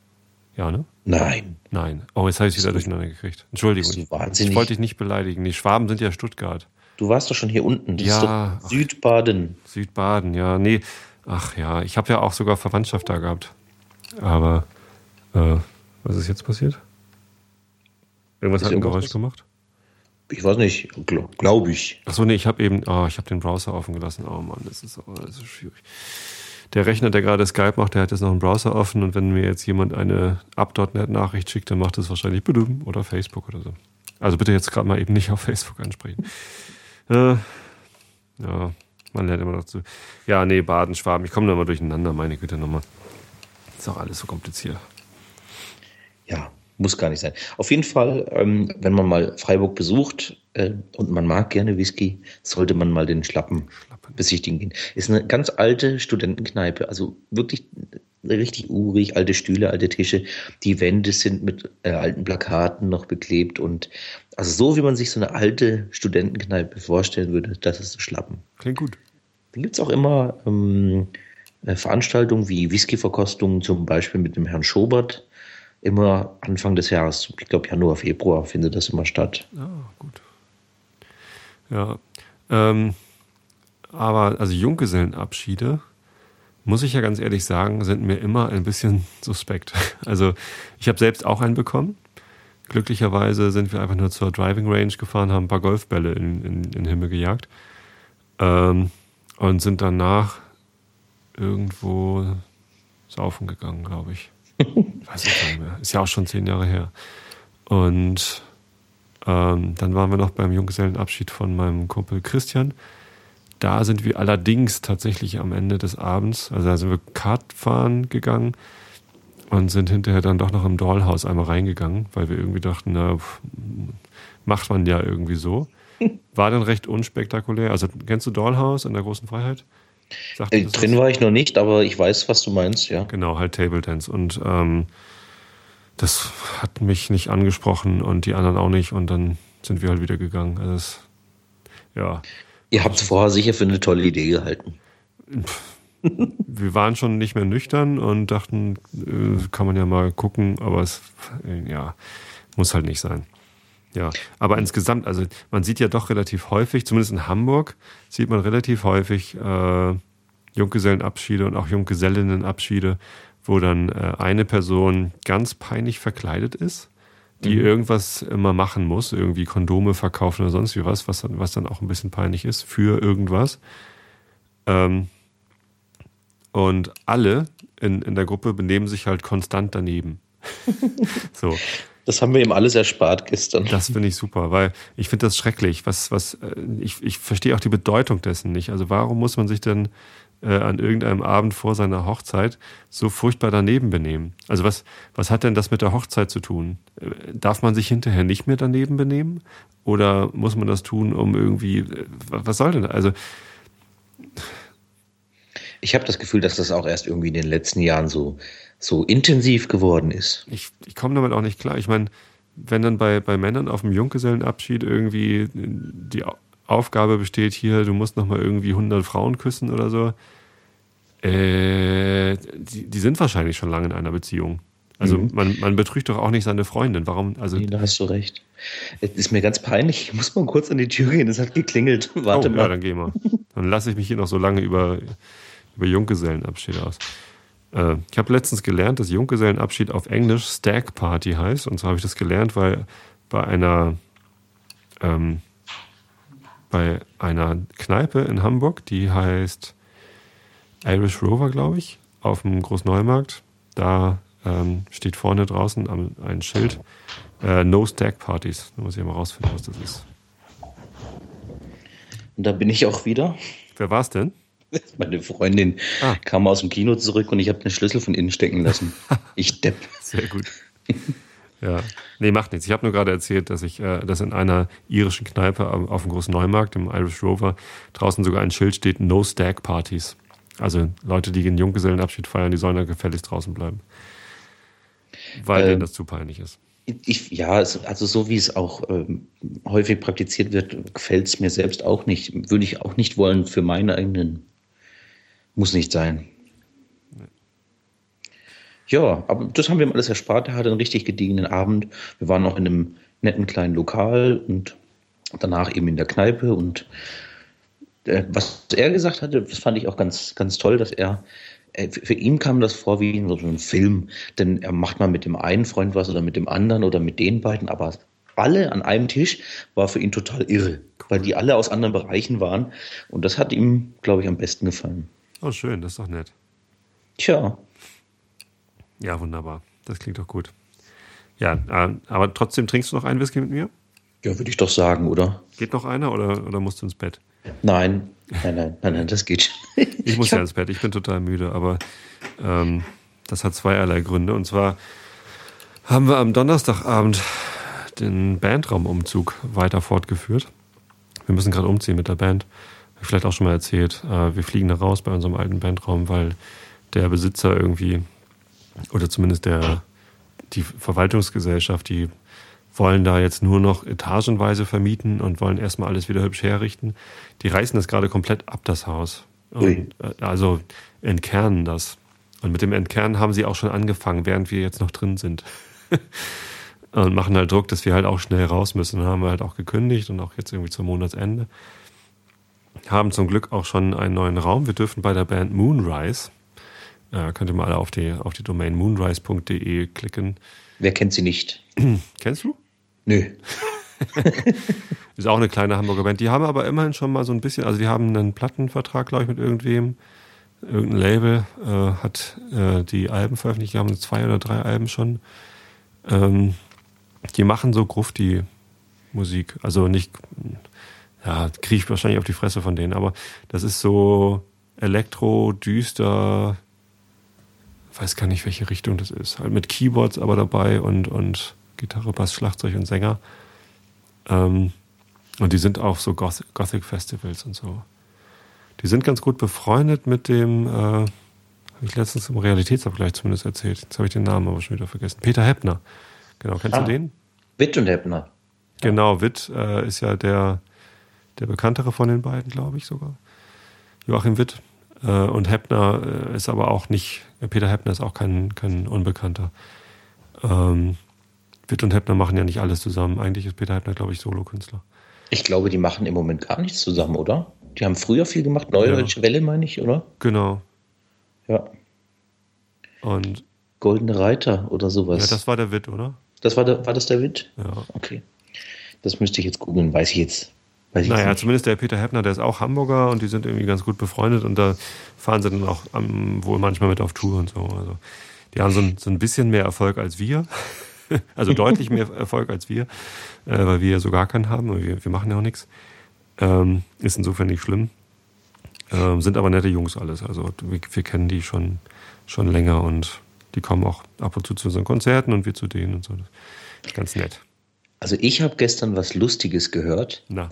Ja, ne? Nein. Nein. Oh, jetzt habe ich es wieder durcheinander gekriegt. Entschuldigung. Ich, ich wollte dich nicht beleidigen. Die Schwaben sind ja Stuttgart. Du warst doch schon hier unten. Das ja. Südbaden. Südbaden, ja. Nee. Ach ja, ich habe ja auch sogar Verwandtschaft da gehabt. Aber äh, was ist jetzt passiert? Irgendwas ist hat ein Geräusch was? gemacht? Ich weiß nicht, glaube glaub ich. Achso, nee, ich habe eben, oh, ich habe den Browser offen gelassen. Oh Mann, das ist, oh, das ist schwierig der Rechner, der gerade Skype macht, der hat jetzt noch einen Browser offen und wenn mir jetzt jemand eine Up.NET-Nachricht schickt, dann macht das wahrscheinlich Bedum oder Facebook oder so. Also bitte jetzt gerade mal eben nicht auf Facebook ansprechen. Äh, ja, man lernt immer noch zu. Ja, nee, Baden, Schwaben, ich komme da mal durcheinander, meine Güte nochmal. Ist auch alles so kompliziert. Ja, muss gar nicht sein. Auf jeden Fall, ähm, wenn man mal Freiburg besucht äh, und man mag gerne Whisky, sollte man mal den Schlappen. Besichtigen gehen. Ist eine ganz alte Studentenkneipe, also wirklich richtig urig, alte Stühle, alte Tische. Die Wände sind mit äh, alten Plakaten noch beklebt und also so wie man sich so eine alte Studentenkneipe vorstellen würde, das ist Schlappen. Klingt gut. Dann gibt es auch immer ähm, äh, Veranstaltungen wie Whisky-Verkostungen, zum Beispiel mit dem Herrn Schobert immer Anfang des Jahres, ich glaube Januar, Februar findet das immer statt. Ah, gut. Ja. Ähm, aber also Junggesellenabschiede, muss ich ja ganz ehrlich sagen, sind mir immer ein bisschen suspekt. Also ich habe selbst auch einen bekommen. Glücklicherweise sind wir einfach nur zur Driving Range gefahren, haben ein paar Golfbälle in, in, in den Himmel gejagt ähm, und sind danach irgendwo saufen gegangen, glaube ich. Weiß ich nicht mehr. Ist ja auch schon zehn Jahre her. Und ähm, dann waren wir noch beim Junggesellenabschied von meinem Kumpel Christian. Da sind wir allerdings tatsächlich am Ende des Abends, also da sind wir Kart fahren gegangen und sind hinterher dann doch noch im Dollhaus einmal reingegangen, weil wir irgendwie dachten, na, macht man ja irgendwie so. War dann recht unspektakulär. Also kennst du Dollhaus in der großen Freiheit? Äh, drin war ich noch nicht, aber ich weiß, was du meinst, ja. Genau, halt Table Dance. Und ähm, das hat mich nicht angesprochen und die anderen auch nicht. Und dann sind wir halt wieder gegangen. Also das, ja. Ihr habt es vorher sicher für eine tolle Idee gehalten. wir waren schon nicht mehr nüchtern und dachten, äh, kann man ja mal gucken, aber es äh, ja, muss halt nicht sein. Ja, aber insgesamt, also man sieht ja doch relativ häufig, zumindest in Hamburg, sieht man relativ häufig äh, Junggesellenabschiede und auch Junggesellinnenabschiede, wo dann äh, eine Person ganz peinlich verkleidet ist, die mhm. irgendwas immer machen muss, irgendwie Kondome verkaufen oder sonst wie was, was dann, was dann auch ein bisschen peinlich ist für irgendwas. Ähm, und alle in, in der Gruppe benehmen sich halt konstant daneben. so. Das haben wir ihm alles erspart gestern. Das finde ich super, weil ich finde das schrecklich. Was, was, äh, ich, ich verstehe auch die Bedeutung dessen nicht. Also warum muss man sich denn äh, an irgendeinem Abend vor seiner Hochzeit so furchtbar daneben benehmen? Also was, was hat denn das mit der Hochzeit zu tun? Äh, darf man sich hinterher nicht mehr daneben benehmen? Oder muss man das tun, um irgendwie, äh, was soll denn? Also ich habe das Gefühl, dass das auch erst irgendwie in den letzten Jahren so so intensiv geworden ist. Ich, ich komme damit auch nicht klar. Ich meine, wenn dann bei, bei Männern auf dem Junggesellenabschied irgendwie die Aufgabe besteht, hier, du musst nochmal irgendwie 100 Frauen küssen oder so, äh, die, die sind wahrscheinlich schon lange in einer Beziehung. Also mhm. man, man betrügt doch auch nicht seine Freundin. Warum? Also nee, da hast du recht. Es ist mir ganz peinlich. Ich muss mal kurz an die Tür gehen. Es hat geklingelt. Warte oh, mal. Ja, dann geh mal. Dann lasse ich mich hier noch so lange über, über Junggesellenabschiede aus. Äh, ich habe letztens gelernt, dass Junggesellenabschied auf Englisch Stag Party heißt. Und zwar habe ich das gelernt, weil bei einer, ähm, bei einer Kneipe in Hamburg, die heißt Irish Rover, glaube ich, auf dem Großneumarkt. Da ähm, steht vorne draußen ein Schild äh, No Stag Parties. Da muss ich mal rausfinden, was das ist. Und da bin ich auch wieder. Wer war es denn? Meine Freundin ah. kam aus dem Kino zurück und ich habe den Schlüssel von innen stecken lassen. Ich depp. Sehr gut. Ja, nee, macht nichts. Ich habe nur gerade erzählt, dass ich, äh, dass in einer irischen Kneipe auf dem großen Neumarkt, im Irish Rover, draußen sogar ein Schild steht: No Stag Parties. Also Leute, die einen Junggesellenabschied feiern, die sollen da gefälligst draußen bleiben. Weil ähm, denen das zu peinlich ist. Ich, ja, also so wie es auch ähm, häufig praktiziert wird, gefällt es mir selbst auch nicht. Würde ich auch nicht wollen für meine eigenen. Muss nicht sein. Nee. Ja, aber das haben wir ihm alles erspart. Er hatte einen richtig gediegenen Abend. Wir waren noch in einem netten kleinen Lokal und danach eben in der Kneipe und was er gesagt hatte, das fand ich auch ganz, ganz toll, dass er, äh, für ihn kam das vor wie in so einem Film, denn er macht mal mit dem einen Freund was oder mit dem anderen oder mit den beiden, aber alle an einem Tisch war für ihn total irre, weil die alle aus anderen Bereichen waren und das hat ihm, glaube ich, am besten gefallen. Oh, schön, das ist doch nett. Tja. Ja, wunderbar. Das klingt doch gut. Ja, äh, aber trotzdem trinkst du noch einen Whisky mit mir? Ja, würde ich doch sagen, oder? Geht noch einer oder, oder musst du ins Bett? Nein, nein, nein, nein, nein das geht schon. Ich muss ja ins Bett, ich bin total müde, aber ähm, das hat zweierlei Gründe. Und zwar haben wir am Donnerstagabend den Bandraumumzug weiter fortgeführt. Wir müssen gerade umziehen mit der Band. Habe ich vielleicht auch schon mal erzählt. Äh, wir fliegen da raus bei unserem alten Bandraum, weil der Besitzer irgendwie, oder zumindest der, die Verwaltungsgesellschaft, die wollen da jetzt nur noch etagenweise vermieten und wollen erstmal alles wieder hübsch herrichten. Die reißen das gerade komplett ab, das Haus. Und, äh, also entkernen das. Und mit dem Entkernen haben sie auch schon angefangen, während wir jetzt noch drin sind. und machen halt Druck, dass wir halt auch schnell raus müssen. Dann haben wir halt auch gekündigt und auch jetzt irgendwie zum Monatsende. Haben zum Glück auch schon einen neuen Raum. Wir dürfen bei der Band Moonrise, äh, könnt ihr mal auf die, auf die Domain moonrise.de klicken. Wer kennt sie nicht? Kennst du? Nö. ist auch eine kleine Hamburger Band. Die haben aber immerhin schon mal so ein bisschen, also die haben einen Plattenvertrag, glaube ich, mit irgendwem. Irgendein Label äh, hat äh, die Alben veröffentlicht, die haben zwei oder drei Alben schon. Ähm, die machen so Grufti-Musik. Also nicht, ja, kriege ich wahrscheinlich auf die Fresse von denen, aber das ist so Elektro, düster, weiß gar nicht, welche Richtung das ist. Halt mit Keyboards aber dabei und, und Gitarre, Bass, Schlagzeug und Sänger. Ähm, und die sind auch so Gothic Festivals und so. Die sind ganz gut befreundet mit dem, äh, habe ich letztens im Realitätsabgleich zumindest erzählt. Jetzt habe ich den Namen aber schon wieder vergessen. Peter Heppner. Genau, kennst ah, du den? Witt und Heppner. Genau, Witt äh, ist ja der, der bekanntere von den beiden, glaube ich sogar. Joachim Witt. Äh, und Heppner äh, ist aber auch nicht, Peter Heppner ist auch kein, kein Unbekannter. Ähm, Witt und Heppner machen ja nicht alles zusammen. Eigentlich ist Peter Heppner, glaube ich, Solokünstler. Ich glaube, die machen im Moment gar nichts zusammen, oder? Die haben früher viel gemacht, Neue ja. Welle, meine ich, oder? Genau. Ja. Und Goldene Reiter oder sowas. Ja, das war der Witt, oder? Das war, der, war das der Witt? Ja. Okay. Das müsste ich jetzt googeln, weiß ich jetzt. Weiß ich naja, zumindest der Peter Heppner, der ist auch Hamburger und die sind irgendwie ganz gut befreundet und da fahren sie dann auch um, wohl manchmal mit auf Tour und so. Also die haben so ein, so ein bisschen mehr Erfolg als wir. also deutlich mehr Erfolg als wir, äh, weil wir ja so gar keinen haben. Wir, wir machen ja auch nichts. Ähm, ist insofern nicht schlimm. Ähm, sind aber nette Jungs alles. Also wir, wir, kennen die schon, schon länger und die kommen auch ab und zu zu unseren Konzerten und wir zu denen und so. Ganz nett. Also ich habe gestern was Lustiges gehört. Na.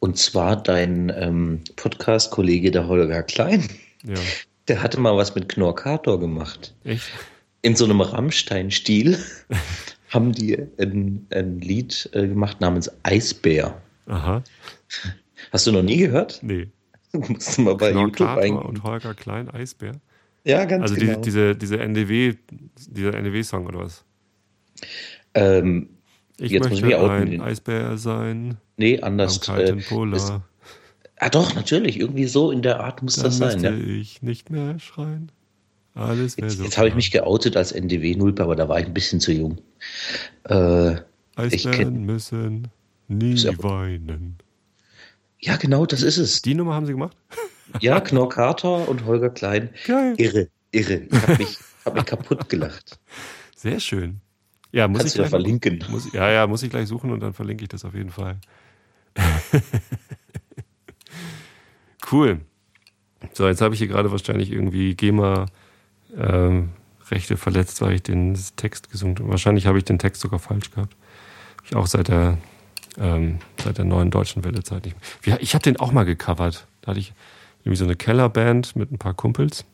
Und zwar dein ähm, Podcast-Kollege, der Holger Klein. Ja. Der hatte mal was mit Knorkator gemacht. Echt? In so einem Rammstein-Stil haben die ein, ein Lied äh, gemacht namens Eisbär. Aha. Hast du noch nie gehört? Nee. Musst du mal bei Knorkator YouTube eingeben. und Holger Klein, Eisbär? Ja, ganz also genau. Also diese, diese NDW, dieser NDW-Song oder was? Ähm, ich Jetzt möchte ein Eisbär sein. Nee, anders. Am kalten äh, Polar. Es, ah doch, natürlich. Irgendwie so in der Art muss Dann das sein. Dann ja. ich nicht mehr schreien. Alles jetzt jetzt habe ich mich geoutet als NDW-Nulpe, aber da war ich ein bisschen zu jung. Äh, Eisbären müssen nie weinen. Ja, genau, das ist es. Die Nummer haben sie gemacht? Ja, Knorr Carter und Holger Klein. Geil. Irre, irre. Ich habe mich, hab mich kaputt gelacht. Sehr schön. Ja, muss Kannst ich gleich verlinken. Muss, ja, ja, muss ich gleich suchen und dann verlinke ich das auf jeden Fall. cool. So, jetzt habe ich hier gerade wahrscheinlich irgendwie GEMA äh, Rechte verletzt, weil ich den Text gesungen habe. Wahrscheinlich habe ich den Text sogar falsch gehabt. Ich auch seit der, ähm, seit der neuen deutschen Welle-Zeit nicht mehr. Ich habe den auch mal gecovert. Da hatte ich irgendwie so eine Kellerband mit ein paar Kumpels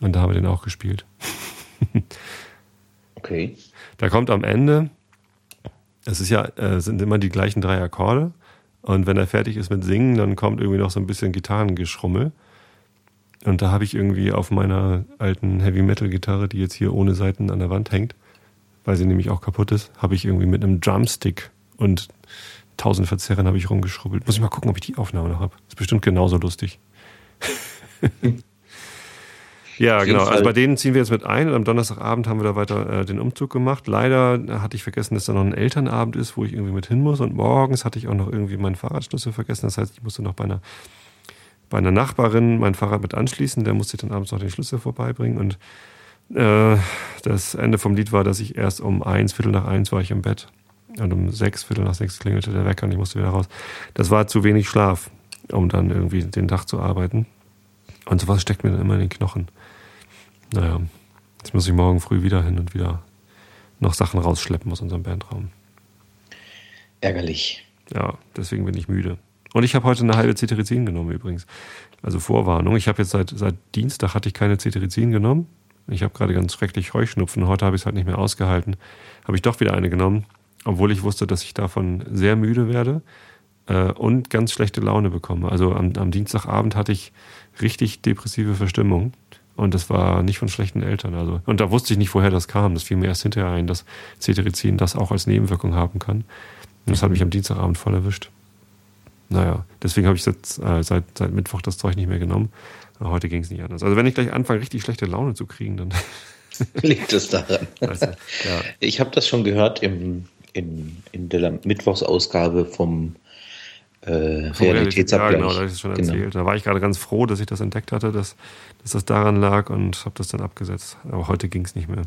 und da haben wir den auch gespielt. okay. Da kommt am Ende, es ist ja, äh, sind immer die gleichen drei Akkorde und wenn er fertig ist mit Singen, dann kommt irgendwie noch so ein bisschen Gitarrengeschrummel. Und da habe ich irgendwie auf meiner alten Heavy Metal Gitarre, die jetzt hier ohne Seiten an der Wand hängt, weil sie nämlich auch kaputt ist, habe ich irgendwie mit einem Drumstick und tausend Verzerrern habe ich rumgeschrubbelt. Muss ich mal gucken, ob ich die Aufnahme noch habe. Ist bestimmt genauso lustig. ja, genau. Also bei denen ziehen wir jetzt mit ein und am Donnerstagabend haben wir da weiter äh, den Umzug gemacht. Leider hatte ich vergessen, dass da noch ein Elternabend ist, wo ich irgendwie mit hin muss und morgens hatte ich auch noch irgendwie meinen Fahrradschlüssel vergessen. Das heißt, ich musste noch bei einer bei einer Nachbarin mein Fahrrad mit anschließen. Der musste dann abends noch den Schlüssel vorbeibringen. Und äh, das Ende vom Lied war, dass ich erst um eins, Viertel nach eins war ich im Bett. Und um sechs, Viertel nach sechs klingelte der Wecker und ich musste wieder raus. Das war zu wenig Schlaf, um dann irgendwie den Tag zu arbeiten. Und sowas steckt mir dann immer in den Knochen. Naja, jetzt muss ich morgen früh wieder hin und wieder noch Sachen rausschleppen aus unserem Bandraum. Ärgerlich. Ja, deswegen bin ich müde. Und ich habe heute eine halbe Cetirizin genommen übrigens. Also Vorwarnung. Ich habe jetzt seit, seit Dienstag hatte ich keine Cetirizin genommen. Ich habe gerade ganz schrecklich Heuschnupfen. Heute habe ich es halt nicht mehr ausgehalten. Habe ich doch wieder eine genommen, obwohl ich wusste, dass ich davon sehr müde werde äh, und ganz schlechte Laune bekomme. Also am, am Dienstagabend hatte ich richtig depressive Verstimmung. Und das war nicht von schlechten Eltern. Also, und da wusste ich nicht, woher das kam. Das fiel mir erst hinterher ein, dass Cetirizin das auch als Nebenwirkung haben kann. Und das hat mich am Dienstagabend voll erwischt. Naja, deswegen habe ich jetzt, äh, seit, seit Mittwoch das Zeug nicht mehr genommen. Aber heute ging es nicht anders. Also wenn ich gleich anfange, richtig schlechte Laune zu kriegen, dann liegt es daran. Du, ja. Ich habe das schon gehört im, in, in der Mittwochsausgabe vom äh, Realitätsabgleich. Ja, genau, da habe ich es schon genau. erzählt. Da war ich gerade ganz froh, dass ich das entdeckt hatte, dass, dass das daran lag und habe das dann abgesetzt. Aber heute ging es nicht mehr.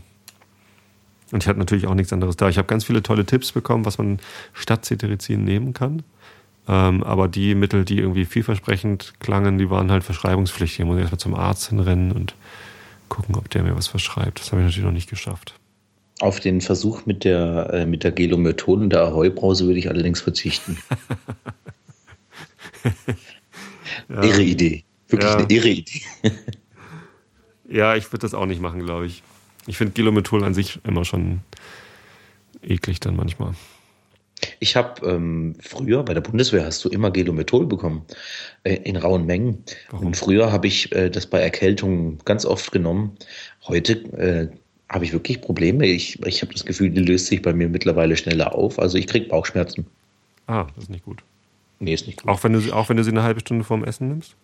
Und ich hatte natürlich auch nichts anderes da. Ich habe ganz viele tolle Tipps bekommen, was man statt Cetirizin nehmen kann. Ähm, aber die Mittel, die irgendwie vielversprechend klangen, die waren halt verschreibungspflichtig. Ich muss erstmal zum Arzt hinrennen und gucken, ob der mir was verschreibt. Das habe ich natürlich noch nicht geschafft. Auf den Versuch mit der, äh, mit der Gelomethode und der Ahoi-Brause würde ich allerdings verzichten. ja. Irre Idee. Wirklich ja. eine irre Idee. ja, ich würde das auch nicht machen, glaube ich. Ich finde Gelomethol an sich immer schon eklig dann manchmal. Ich habe ähm, früher bei der Bundeswehr hast du immer Gelomethol bekommen äh, in rauen Mengen. Warum? Und früher habe ich äh, das bei Erkältungen ganz oft genommen. Heute äh, habe ich wirklich Probleme. Ich, ich habe das Gefühl, die löst sich bei mir mittlerweile schneller auf. Also ich kriege Bauchschmerzen. Ah, das ist nicht gut. Nee, ist nicht gut. Auch wenn du, auch wenn du sie eine halbe Stunde vorm Essen nimmst?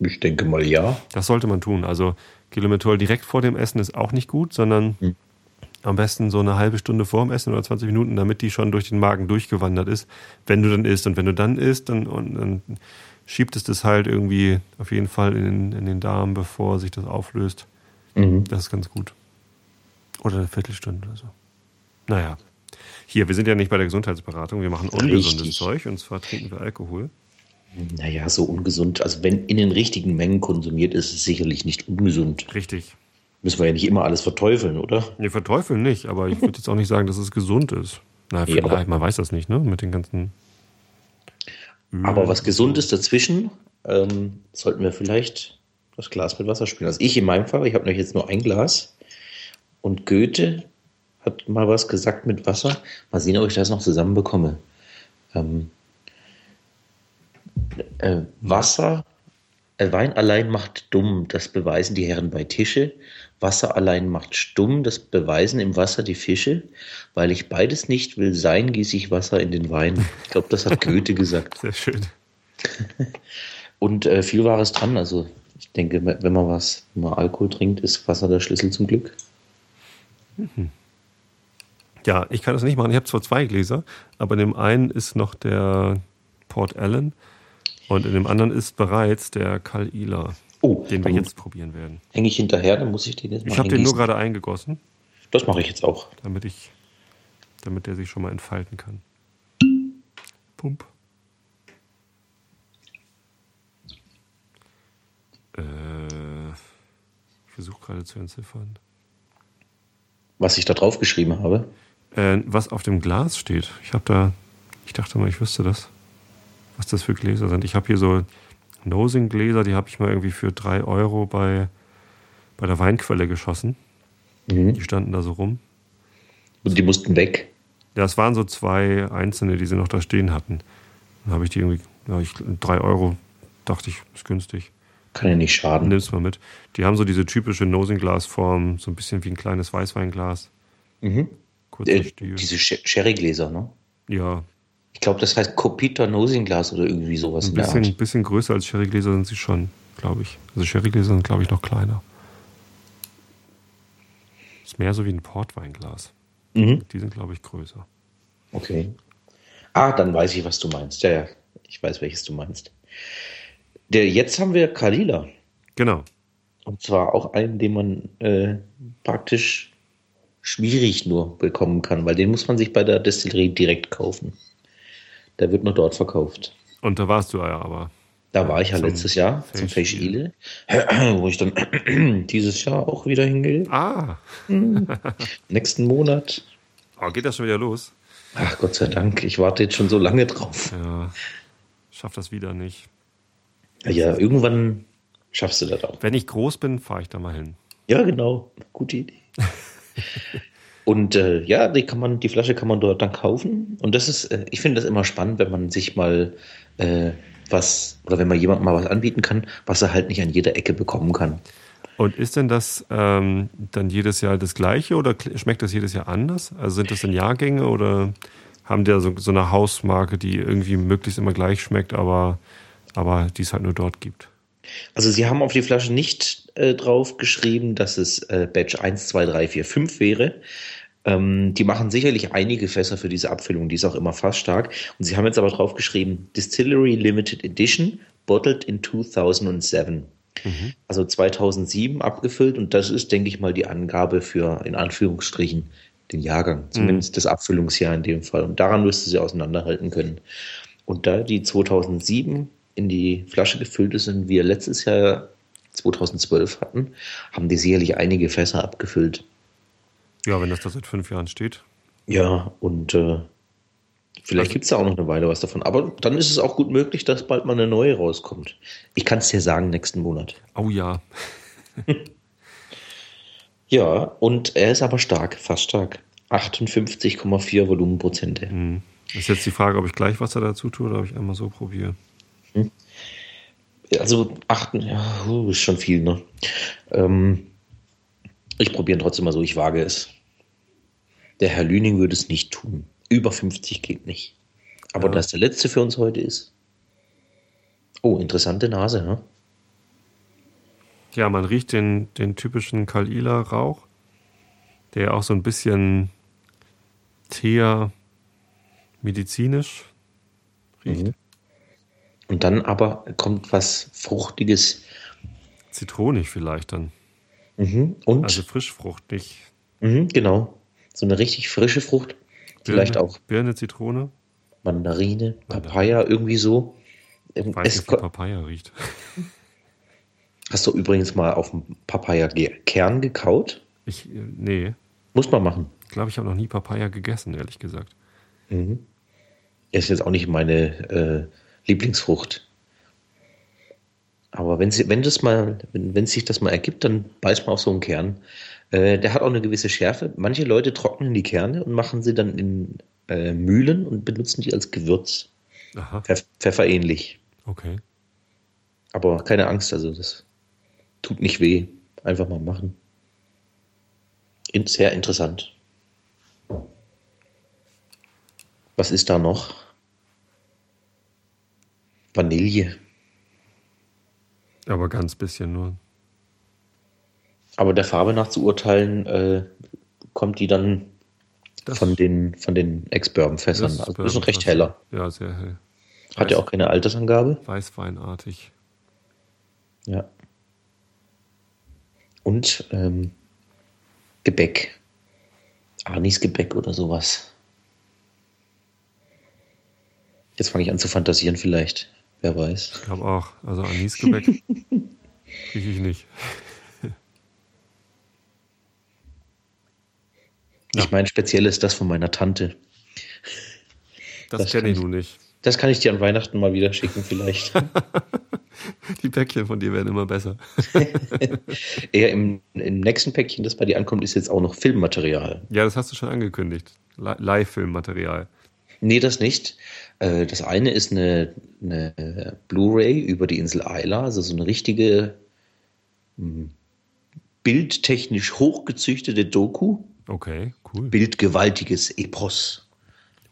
Ich denke mal ja. Das sollte man tun. Also Kilomethol direkt vor dem Essen ist auch nicht gut, sondern hm. Am besten so eine halbe Stunde vorm Essen oder 20 Minuten, damit die schon durch den Magen durchgewandert ist, wenn du dann isst. Und wenn du dann isst, dann, und, dann schiebt es das halt irgendwie auf jeden Fall in den, in den Darm, bevor sich das auflöst. Mhm. Das ist ganz gut. Oder eine Viertelstunde oder so. Naja. Hier, wir sind ja nicht bei der Gesundheitsberatung, wir machen ungesundes Richtig. Zeug und zwar trinken wir Alkohol. Naja, so ungesund. Also wenn in den richtigen Mengen konsumiert, ist es sicherlich nicht ungesund. Richtig. Müssen wir ja nicht immer alles verteufeln, oder? Nee, verteufeln nicht, aber ich würde jetzt auch nicht sagen, dass es gesund ist. Na, vielleicht, ja, man weiß das nicht, ne? Mit den ganzen. Aber was gesund ist dazwischen, ähm, sollten wir vielleicht das Glas mit Wasser spülen. Also ich in meinem Fall, ich habe nämlich jetzt nur ein Glas. Und Goethe hat mal was gesagt mit Wasser. Mal sehen, ob ich das noch zusammenbekomme. Ähm, äh, Wasser, Wein allein macht dumm, das beweisen die Herren bei Tische. Wasser allein macht stumm, das beweisen im Wasser die Fische. Weil ich beides nicht will sein, gieße ich Wasser in den Wein. Ich glaube, das hat Goethe gesagt. Sehr schön. Und äh, viel Wahres dran. Also Ich denke, wenn man was, wenn man Alkohol trinkt, ist Wasser der Schlüssel zum Glück. Mhm. Ja, ich kann das nicht machen. Ich habe zwar zwei Gläser, aber in dem einen ist noch der Port Allen und in dem anderen ist bereits der Kal Ila, oh, den wir jetzt probieren werden. Hänge ich hinterher, dann muss ich den jetzt mal Ich habe den nur gerade eingegossen. Das mache ich jetzt auch. Damit ich, damit der sich schon mal entfalten kann. Pump. Äh, ich versuche gerade zu entziffern. Was ich da drauf geschrieben habe? Äh, was auf dem Glas steht. Ich habe da, ich dachte mal, ich wüsste das, was das für Gläser sind. Ich habe hier so Nosing-Gläser, die habe ich mal irgendwie für drei Euro bei, bei der Weinquelle geschossen. Mhm. Die standen da so rum. Und die mussten weg? Ja, es waren so zwei einzelne, die sie noch da stehen hatten. Dann habe ich die irgendwie, ja, ich, drei Euro, dachte ich, ist günstig. Kann ja nicht schaden. Nimm's mal mit. Die haben so diese typische Nosing-Glas-Form, so ein bisschen wie ein kleines Weißweinglas. Mhm. Kurzer äh, Stiel. Diese Sherrygläser, ne? Ja. Ich glaube, das heißt Copita Nosing-Glas oder irgendwie sowas. Ein bisschen, ein bisschen größer als Sherrygläser sind sie schon, glaube ich. Also Sherrygläser sind, glaube ich, noch kleiner. Ist mehr so wie ein Portweinglas. Mhm. Die sind, glaube ich, größer. Okay. Ah, dann weiß ich, was du meinst. Ja, ja, ich weiß, welches du meinst. Der, jetzt haben wir Kalila. Genau. Und zwar auch einen, den man äh, praktisch schwierig nur bekommen kann, weil den muss man sich bei der Destillerie direkt kaufen. Der wird nur dort verkauft. Und da warst du ja aber. Da war ich ja letztes Jahr zum Fesch Ile, wo ich dann dieses Jahr auch wieder hingehe. Ah. Hm. Nächsten Monat. Oh, geht das schon wieder los? Ach Gott sei Dank, ich warte jetzt schon so lange drauf. Ja, schaff das wieder nicht. Ja, irgendwann schaffst du das auch. Wenn ich groß bin, fahre ich da mal hin. Ja, genau. Gute Idee. Und äh, ja, die kann man, die Flasche kann man dort dann kaufen. Und das ist, äh, ich finde das immer spannend, wenn man sich mal äh, was, oder wenn man jemandem mal was anbieten kann, was er halt nicht an jeder Ecke bekommen kann. Und ist denn das ähm, dann jedes Jahr das gleiche oder schmeckt das jedes Jahr anders? Also sind das dann Jahrgänge oder haben die so, so eine Hausmarke, die irgendwie möglichst immer gleich schmeckt, aber, aber die es halt nur dort gibt? Also sie haben auf die Flasche nicht äh, drauf geschrieben, dass es äh, Batch 1, 2, 3, 4, 5 wäre. Ähm, die machen sicherlich einige Fässer für diese Abfüllung, die ist auch immer fast stark. Und sie haben jetzt aber drauf geschrieben, Distillery Limited Edition, bottled in 2007. Mhm. Also 2007 abgefüllt und das ist, denke ich mal, die Angabe für, in Anführungsstrichen, den Jahrgang, zumindest mhm. das Abfüllungsjahr in dem Fall. Und daran müsste sie auseinanderhalten können. Und da die 2007 in die Flasche gefüllt ist und wir letztes Jahr 2012 hatten, haben die sicherlich einige Fässer abgefüllt. Ja, wenn das da seit fünf Jahren steht. Ja, und äh, vielleicht also, gibt es ja auch noch eine Weile was davon. Aber dann ist es auch gut möglich, dass bald mal eine neue rauskommt. Ich kann es dir sagen, nächsten Monat. Oh ja. ja, und er ist aber stark, fast stark. 58,4 Volumenprozente. Hm. Ist jetzt die Frage, ob ich gleich Wasser dazu tue oder ob ich einmal so probiere. Hm. Also achten, ja, ist schon viel, ne? Ähm, ich probiere trotzdem mal so, ich wage es. Der Herr Lüning würde es nicht tun. Über 50 geht nicht. Aber ja. dass der letzte für uns heute ist. Oh, interessante Nase, ne? Ja, man riecht den, den typischen Kalila-Rauch, der auch so ein bisschen teer medizinisch riecht. Mhm. Und dann aber kommt was Fruchtiges. Zitronig vielleicht dann. Mhm. Und? Also Frischfrucht, nicht. Mhm, genau. So eine richtig frische Frucht. Birne, vielleicht auch. Birne, Zitrone. Mandarine, Papaya, irgendwie so. Ich weiß es nicht, wie Papaya riecht. Hast du übrigens mal auf dem Papaya-Kern gekaut? Ich, äh, nee. Muss man machen. Ich glaube, ich habe noch nie Papaya gegessen, ehrlich gesagt. Mhm. Ist jetzt auch nicht meine äh, Lieblingsfrucht. Aber wenn, sie, wenn, das mal, wenn, wenn sich das mal ergibt, dann beißt man auf so einen Kern. Äh, der hat auch eine gewisse Schärfe. Manche Leute trocknen die Kerne und machen sie dann in äh, Mühlen und benutzen die als Gewürz. Aha. Pfeff, Pfefferähnlich. Okay. Aber keine Angst, also das tut nicht weh. Einfach mal machen. Sehr interessant. Was ist da noch? Vanille. Aber ganz bisschen nur. Aber der Farbe nach zu urteilen, äh, kommt die dann das von den, von den Ex-Bourbon-Fässern. Also ein bisschen recht heller. Ja, sehr hell. Hat ja auch keine Altersangabe. Weißweinartig. Ja. Und ähm, Gebäck. Anisgebäck oder sowas. Jetzt fange ich an zu fantasieren vielleicht. Wer weiß. Ich glaube auch. Also Anisgebäck kriege ich nicht. Ja. Ich meine, speziell ist das von meiner Tante. Das, das kenne ich nun nicht. Das kann ich dir an Weihnachten mal wieder schicken, vielleicht. Die Päckchen von dir werden immer besser. Eher im, im, nächsten Päckchen, das bei dir ankommt, ist jetzt auch noch Filmmaterial. Ja, das hast du schon angekündigt. Live-Filmmaterial. Nee, das nicht. Äh, das eine ist eine, eine Blu-ray über die Insel Isla, also so eine richtige hm, bildtechnisch hochgezüchtete Doku. Okay, cool. Bildgewaltiges Epos.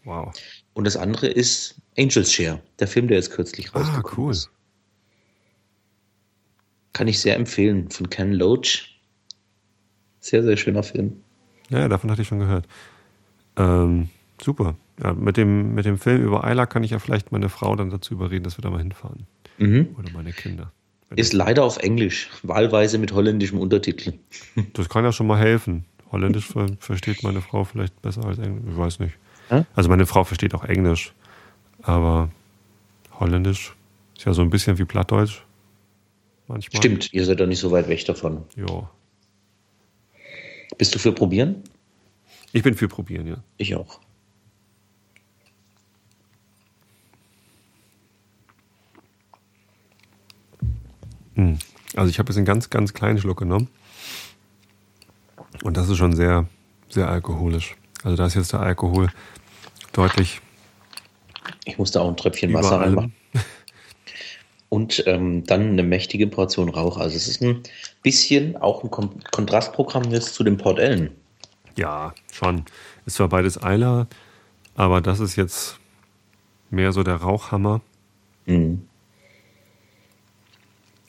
Wow. Und das andere ist Angels Share, der Film, der jetzt kürzlich ah, rausgekommen ah, cool. ist. Kann ich sehr empfehlen, von Ken Loach. Sehr, sehr schöner Film. Ja, davon hatte ich schon gehört. Ähm, super. Ja, mit, dem, mit dem Film über Ayla kann ich ja vielleicht meine Frau dann dazu überreden, dass wir da mal hinfahren. Mhm. Oder meine Kinder. Ist leider auf Englisch, wahlweise mit holländischem Untertitel. Das kann ja schon mal helfen. Holländisch versteht meine Frau vielleicht besser als Englisch. Ich weiß nicht. Also meine Frau versteht auch Englisch, aber Holländisch ist ja so ein bisschen wie Plattdeutsch. Manchmal. Stimmt, ihr seid doch nicht so weit weg davon. Ja. Bist du für probieren? Ich bin für probieren, ja. Ich auch. Also ich habe jetzt einen ganz, ganz kleinen Schluck genommen. Und das ist schon sehr, sehr alkoholisch. Also da ist jetzt der Alkohol deutlich. Ich muss da auch ein Tröpfchen Wasser reinmachen. Und ähm, dann eine mächtige Portion Rauch. Also es ist ein bisschen auch ein Kontrastprogramm jetzt zu dem Port Ellen. Ja, schon. Ist zwar beides Eiler, aber das ist jetzt mehr so der Rauchhammer. Mhm.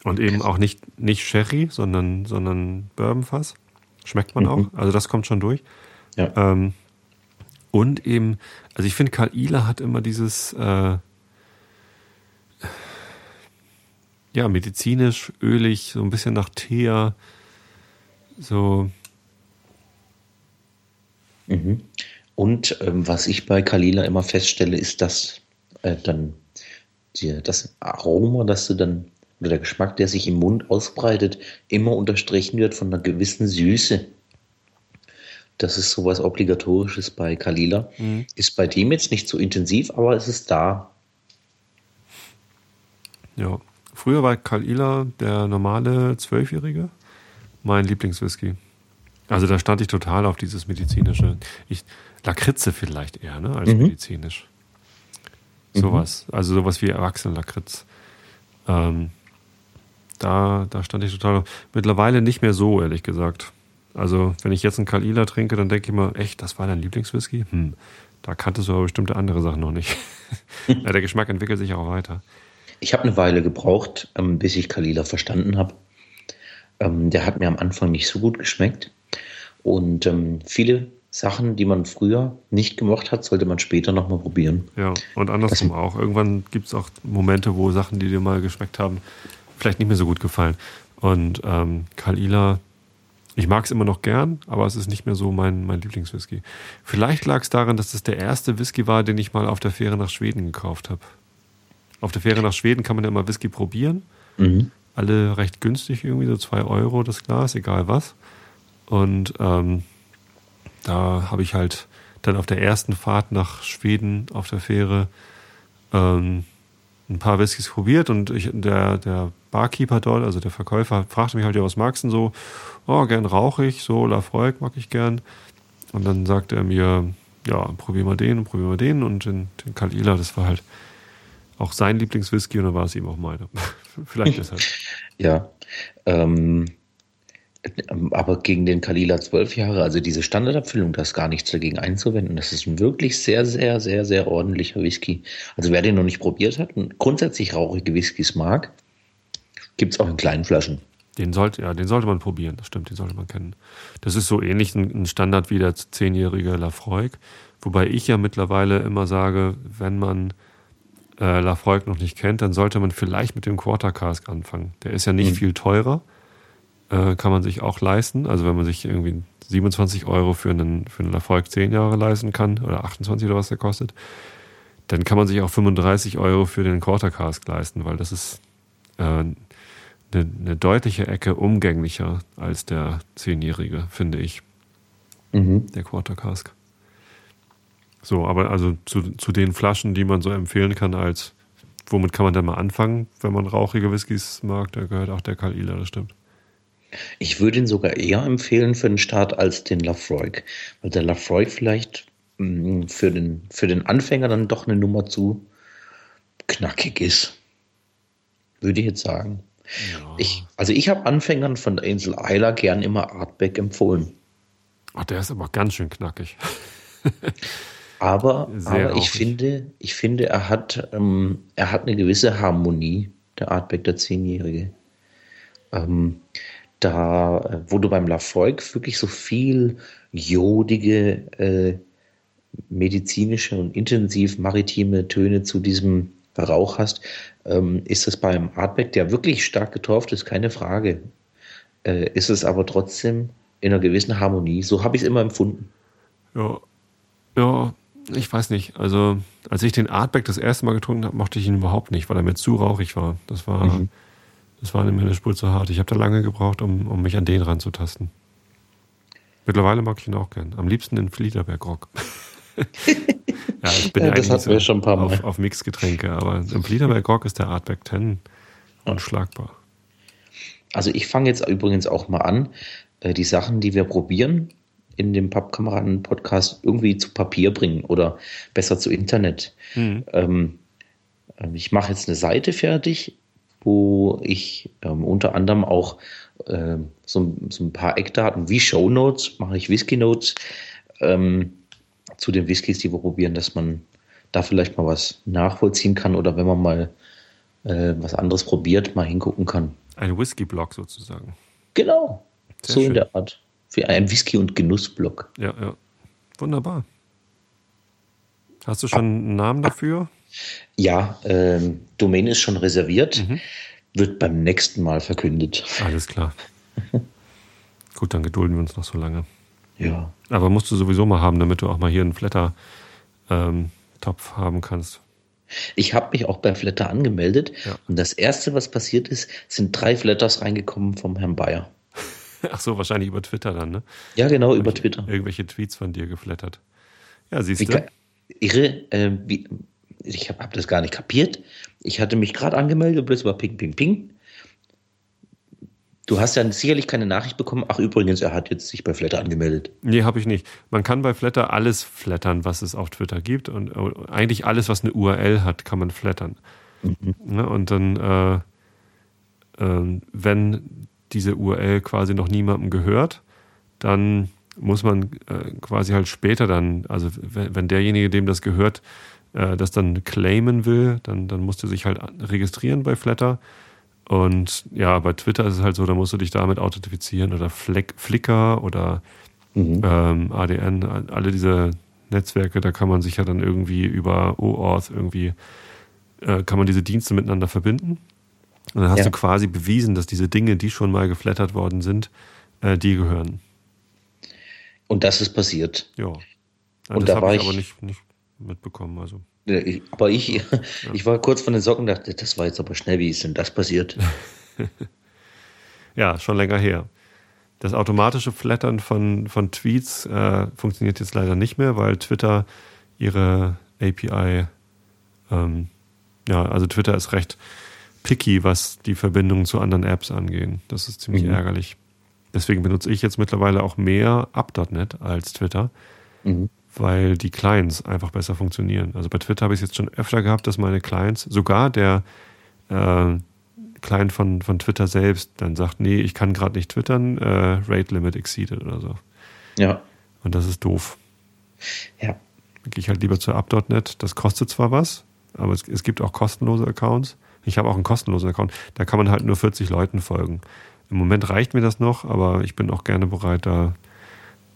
Und eben auch nicht, nicht Sherry, sondern, sondern Bourbonfass. Schmeckt man mhm. auch. Also das kommt schon durch. Ja. Ähm, und eben, also ich finde, Karl Ihler hat immer dieses, äh, ja, medizinisch, ölig, so ein bisschen nach Teer, so. Mhm. Und ähm, was ich bei Kalila immer feststelle, ist, dass äh, dann die, das Aroma, das du dann, oder der Geschmack, der sich im Mund ausbreitet, immer unterstrichen wird von einer gewissen Süße. Das ist sowas Obligatorisches bei Kalila. Mhm. Ist bei dem jetzt nicht so intensiv, aber es ist da. Ja. Früher war Kalila der normale Zwölfjährige mein Lieblingswhisky. Also da stand ich total auf dieses medizinische. Ich, Lakritze vielleicht eher, ne, als mhm. medizinisch. Sowas. Mhm. Also sowas wie Erwachsenenlakritz. Ähm, da, da stand ich total. Mittlerweile nicht mehr so, ehrlich gesagt. Also, wenn ich jetzt einen Kalila trinke, dann denke ich mir, echt, das war dein Lieblingswhisky? Hm, da kanntest du aber bestimmte andere Sachen noch nicht. ja, der Geschmack entwickelt sich auch weiter. Ich habe eine Weile gebraucht, ähm, bis ich Kalila verstanden habe. Ähm, der hat mir am Anfang nicht so gut geschmeckt. Und ähm, viele Sachen, die man früher nicht gemocht hat, sollte man später nochmal probieren. Ja, und andersrum das, auch. Irgendwann gibt es auch Momente, wo Sachen, die dir mal geschmeckt haben, vielleicht nicht mehr so gut gefallen. Und ähm, Kalila ich mag es immer noch gern, aber es ist nicht mehr so mein, mein Lieblingswhisky. Vielleicht lag es daran, dass es der erste Whisky war, den ich mal auf der Fähre nach Schweden gekauft habe. Auf der Fähre nach Schweden kann man ja immer Whisky probieren. Mhm. Alle recht günstig, irgendwie so zwei Euro das Glas, egal was. Und ähm, da habe ich halt dann auf der ersten Fahrt nach Schweden auf der Fähre ähm, ein paar Whiskys probiert und ich, der, der Barkeeper dort, also der Verkäufer, fragte mich halt, ja, was magst du denn so? Oh, gern rauche ich, so Lafroig mag ich gern. Und dann sagte er mir, ja, probier mal den und probier mal den und den, den Kalila, das war halt auch sein Lieblingswhisky und dann war es ihm auch meine. Vielleicht deshalb. ja, ähm, aber gegen den Kalila zwölf Jahre, also diese Standardabfüllung, da ist gar nichts dagegen einzuwenden. Das ist ein wirklich sehr, sehr, sehr, sehr ordentlicher Whisky. Also wer den noch nicht probiert hat und grundsätzlich rauchige Whiskys mag, Gibt es auch in kleinen Flaschen. Den sollte, ja, den sollte man probieren, das stimmt, den sollte man kennen. Das ist so ähnlich ein Standard wie der zehnjährige Lafroig, wobei ich ja mittlerweile immer sage, wenn man äh, Lafroig noch nicht kennt, dann sollte man vielleicht mit dem Quarter Cask anfangen. Der ist ja nicht mhm. viel teurer, äh, kann man sich auch leisten. Also wenn man sich irgendwie 27 Euro für einen, für einen Lafroig 10 Jahre leisten kann oder 28 oder was der kostet, dann kann man sich auch 35 Euro für den Quarter Cask leisten, weil das ist äh, eine, eine deutliche Ecke umgänglicher als der Zehnjährige, finde ich. Mhm. Der Quarter Cask. So, aber also zu, zu den Flaschen, die man so empfehlen kann, als womit kann man denn mal anfangen, wenn man rauchige Whiskys mag, da gehört auch der Kalila, das stimmt. Ich würde ihn sogar eher empfehlen für den Start als den Lafroig, weil der Lafroig vielleicht mh, mm, für, den, für den Anfänger dann doch eine Nummer zu knackig ist. Würde ich jetzt sagen. Ja. Ich, also ich habe Anfängern von der Insel Isla gern immer Artback empfohlen. Ach, der ist aber ganz schön knackig. aber, aber ich finde, ich finde, er hat, ähm, er hat eine gewisse Harmonie, der Artback, der Zehnjährige. Ähm, da, wo du beim Lafroig wirklich so viel jodige, äh, medizinische und intensiv maritime Töne zu diesem Rauch hast, ähm, ist es beim Artback, der wirklich stark getorft ist, keine Frage. Äh, ist es aber trotzdem in einer gewissen Harmonie. So habe ich es immer empfunden. Ja, ja, ich weiß nicht. Also, als ich den Artback das erste Mal getrunken habe, mochte ich ihn überhaupt nicht, weil er mir zu rauchig war. Das war, mhm. Das war mir eine Spur zu hart. Ich habe da lange gebraucht, um, um mich an den ranzutasten. Mittlerweile mag ich ihn auch gern. Am liebsten den Fliederberg Rock. ja, ich bin ja, das hatten so wir schon ein paar Mal. Auf, auf Mixgetränke, aber im Fliederberg Rock ist der Artback 10 unschlagbar. Also ich fange jetzt übrigens auch mal an, äh, die Sachen, die wir probieren, in dem Pappkameraden-Podcast irgendwie zu Papier bringen oder besser zu Internet. Mhm. Ähm, ich mache jetzt eine Seite fertig, wo ich ähm, unter anderem auch äh, so, so, ein paar Eckdaten wie Show Notes, mache ich Whisky Notes, ähm, zu den Whiskys, die wir probieren, dass man da vielleicht mal was nachvollziehen kann oder wenn man mal äh, was anderes probiert, mal hingucken kann. Ein Whisky-Blog sozusagen. Genau. Sehr so schön. in der Art. Für einen Whisky- und Genuss-Blog. Ja, ja. Wunderbar. Hast du schon einen Namen dafür? Ja, ähm, Domain ist schon reserviert. Mhm. Wird beim nächsten Mal verkündet. Alles klar. Gut, dann gedulden wir uns noch so lange. Ja. Aber musst du sowieso mal haben, damit du auch mal hier einen Flatter-Topf ähm, haben kannst. Ich habe mich auch bei Flatter angemeldet ja. und das erste, was passiert ist, sind drei Flatters reingekommen vom Herrn Bayer. Ach so, wahrscheinlich über Twitter dann, ne? Ja, genau, über Twitter. Irgendwelche Tweets von dir geflattert. Ja, siehst du. Irre, äh, wie, ich habe hab das gar nicht kapiert. Ich hatte mich gerade angemeldet, bloß über Ping, Ping, Ping. Du hast ja sicherlich keine Nachricht bekommen. Ach, übrigens, er hat jetzt sich bei Flatter angemeldet. Nee, habe ich nicht. Man kann bei Flatter alles flattern, was es auf Twitter gibt. Und äh, eigentlich alles, was eine URL hat, kann man flattern. Mhm. Ne? Und dann, äh, äh, wenn diese URL quasi noch niemandem gehört, dann muss man äh, quasi halt später dann, also wenn derjenige, dem das gehört, äh, das dann claimen will, dann, dann musst du sich halt registrieren bei Flatter und ja, bei Twitter ist es halt so, da musst du dich damit authentifizieren oder Flick, Flickr oder mhm. ähm, ADN, alle diese Netzwerke, da kann man sich ja dann irgendwie über OAuth irgendwie, äh, kann man diese Dienste miteinander verbinden. Und dann hast ja. du quasi bewiesen, dass diese Dinge, die schon mal geflattert worden sind, äh, die gehören. Und das ist passiert. Ja. und das habe ich aber nicht, nicht mitbekommen. Also. Aber ich, ja. ich war kurz von den Socken und dachte, das war jetzt aber schnell, wie ist denn das passiert? ja, schon länger her. Das automatische Flattern von, von Tweets äh, funktioniert jetzt leider nicht mehr, weil Twitter ihre API, ähm, ja, also Twitter ist recht picky, was die Verbindung zu anderen Apps angeht. Das ist ziemlich mhm. ärgerlich. Deswegen benutze ich jetzt mittlerweile auch mehr Up.net als Twitter. Mhm weil die Clients einfach besser funktionieren. Also bei Twitter habe ich es jetzt schon öfter gehabt, dass meine Clients, sogar der äh, Client von, von Twitter selbst, dann sagt, nee, ich kann gerade nicht twittern, äh, Rate Limit exceeded oder so. Ja. Und das ist doof. Ja. Dann gehe ich halt lieber zu Up.net. Das kostet zwar was, aber es, es gibt auch kostenlose Accounts. Ich habe auch einen kostenlosen Account. Da kann man halt nur 40 Leuten folgen. Im Moment reicht mir das noch, aber ich bin auch gerne bereit, da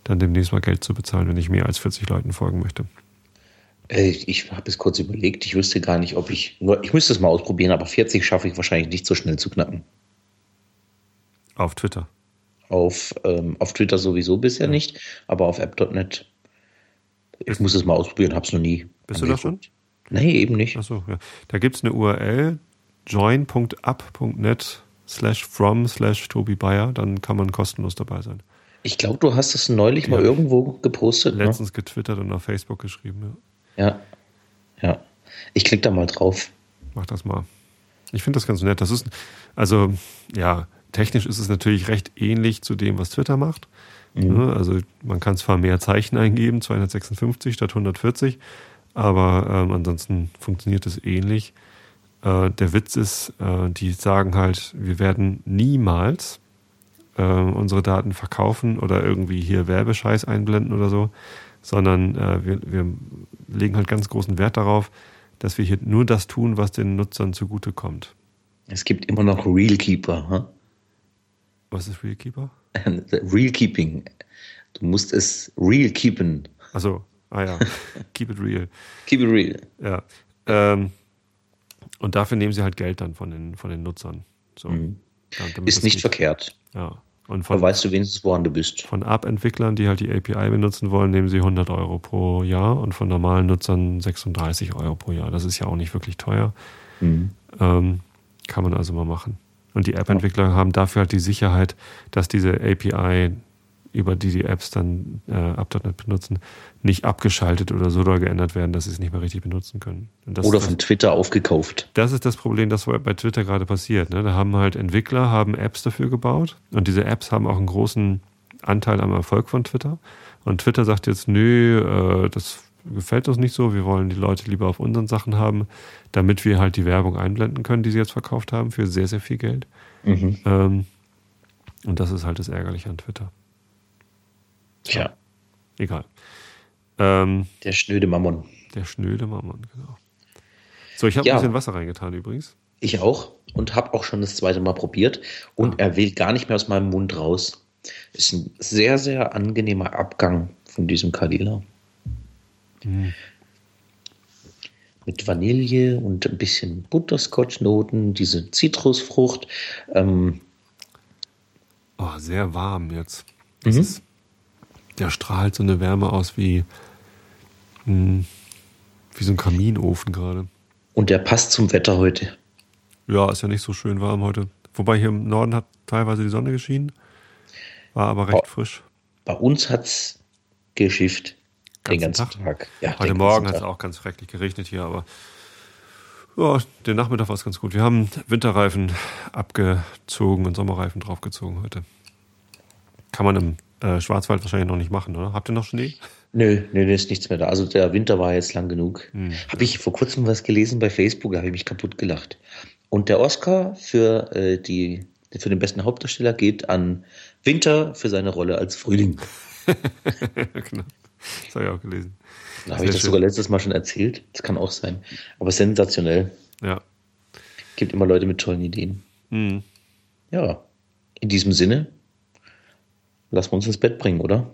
dann demnächst mal Geld zu bezahlen, wenn ich mehr als 40 Leuten folgen möchte. Äh, ich habe es kurz überlegt. Ich wüsste gar nicht, ob ich. Ich müsste es mal ausprobieren, aber 40 schaffe ich wahrscheinlich nicht so schnell zu knacken. Auf Twitter. Auf, ähm, auf Twitter sowieso bisher ja. nicht, aber auf app.net. Ich muss es mal ausprobieren, habe es noch nie. Bist du da schon? Nee, eben nicht. Achso, ja. Da gibt es eine URL, join.up.net slash from slash Tobi Bayer, dann kann man kostenlos dabei sein. Ich glaube, du hast es neulich ja. mal irgendwo gepostet. Ne? Letztens ne? getwittert und auf Facebook geschrieben, ja. Ja. Ja. Ich klicke da mal drauf. Mach das mal. Ich finde das ganz nett. Das ist, also, ja, technisch ist es natürlich recht ähnlich zu dem, was Twitter macht. Mhm. Ne? Also, man kann zwar mehr Zeichen eingeben, 256 statt 140, aber ähm, ansonsten funktioniert es ähnlich. Äh, der Witz ist, äh, die sagen halt, wir werden niemals äh, unsere Daten verkaufen oder irgendwie hier Werbescheiß einblenden oder so, sondern äh, wir, wir legen halt ganz großen Wert darauf, dass wir hier nur das tun, was den Nutzern zugutekommt. Es gibt immer noch Realkeeper. Huh? Was ist Realkeeper? Real Keeping. Du musst es real keepen. Also, ah ja, keep it real. Keep it real. Ja. Ähm, und dafür nehmen sie halt Geld dann von den, von den Nutzern. So. Mhm. Ja, ist nicht geht. verkehrt. Ja. Und von, weißt du wenigstens, woran du bist. Von App-Entwicklern, die halt die API benutzen wollen, nehmen sie 100 Euro pro Jahr und von normalen Nutzern 36 Euro pro Jahr. Das ist ja auch nicht wirklich teuer. Mhm. Ähm, kann man also mal machen. Und die App-Entwickler haben dafür halt die Sicherheit, dass diese API über die die Apps dann äh, Up.NET benutzen, nicht abgeschaltet oder so doll geändert werden, dass sie es nicht mehr richtig benutzen können. oder von das, Twitter aufgekauft. Das ist das Problem, das bei Twitter gerade passiert. Ne? Da haben halt Entwickler haben Apps dafür gebaut und diese Apps haben auch einen großen Anteil am Erfolg von Twitter. Und Twitter sagt jetzt, nö, äh, das gefällt uns nicht so, wir wollen die Leute lieber auf unseren Sachen haben, damit wir halt die Werbung einblenden können, die sie jetzt verkauft haben, für sehr, sehr viel Geld. Mhm. Ähm, und das ist halt das Ärgerliche an Twitter. Tja. Egal. Ähm, der schnöde Mammon. Der schnöde Mammon, genau. So, ich habe ja. ein bisschen Wasser reingetan übrigens. Ich auch und habe auch schon das zweite Mal probiert und ah. er will gar nicht mehr aus meinem Mund raus. Ist ein sehr, sehr angenehmer Abgang von diesem Kalila. Mhm. Mit Vanille und ein bisschen Butterscotch-Noten, diese Zitrusfrucht. Ähm, oh, sehr warm jetzt. Das mhm. ist der strahlt so eine Wärme aus wie, hm, wie so ein Kaminofen gerade. Und der passt zum Wetter heute. Ja, ist ja nicht so schön warm heute. Wobei hier im Norden hat teilweise die Sonne geschienen, war aber recht bei, frisch. Bei uns hat es geschifft den ganzen Tag. Tag. Ja, heute Morgen hat es auch ganz schrecklich geregnet hier, aber ja, den Nachmittag war es ganz gut. Wir haben Winterreifen abgezogen und Sommerreifen draufgezogen heute. Kann man im äh, Schwarzwald wahrscheinlich noch nicht machen, oder? Habt ihr noch Schnee? Nö, nö, nö, ist nichts mehr da. Also der Winter war jetzt lang genug. Hm. Habe ich vor kurzem was gelesen bei Facebook, da habe ich mich kaputt gelacht. Und der Oscar für, äh, die, für den besten Hauptdarsteller geht an Winter für seine Rolle als Frühling. genau. Das habe ich auch gelesen. Da habe ich das schön. sogar letztes Mal schon erzählt. Das kann auch sein. Aber sensationell. Ja. Gibt immer Leute mit tollen Ideen. Mhm. Ja. In diesem Sinne, lassen wir uns ins Bett bringen, oder?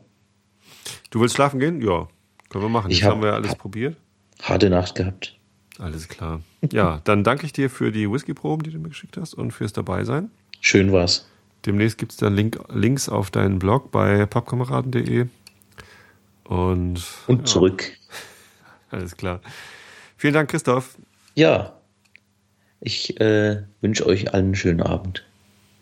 Du willst schlafen gehen? Ja, können wir machen. Ich hab, haben wir alles probiert. Harte Nacht gehabt. Alles klar. Ja, dann danke ich dir für die Whisky-Proben, die du mir geschickt hast und fürs Dabeisein. Schön war's. Demnächst gibt es dann Link, Links auf deinen Blog bei pappkameraden.de. Und, und ja. zurück. Alles klar. Vielen Dank, Christoph. Ja, ich äh, wünsche euch allen einen schönen Abend.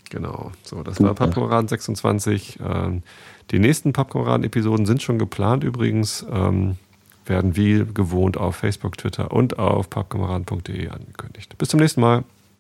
Genau, so, das war Pappkameraden 26. Ähm, die nächsten Pappkameraden-Episoden sind schon geplant übrigens, ähm, werden wie gewohnt auf Facebook, Twitter und auf pappkameraden.de angekündigt. Bis zum nächsten Mal.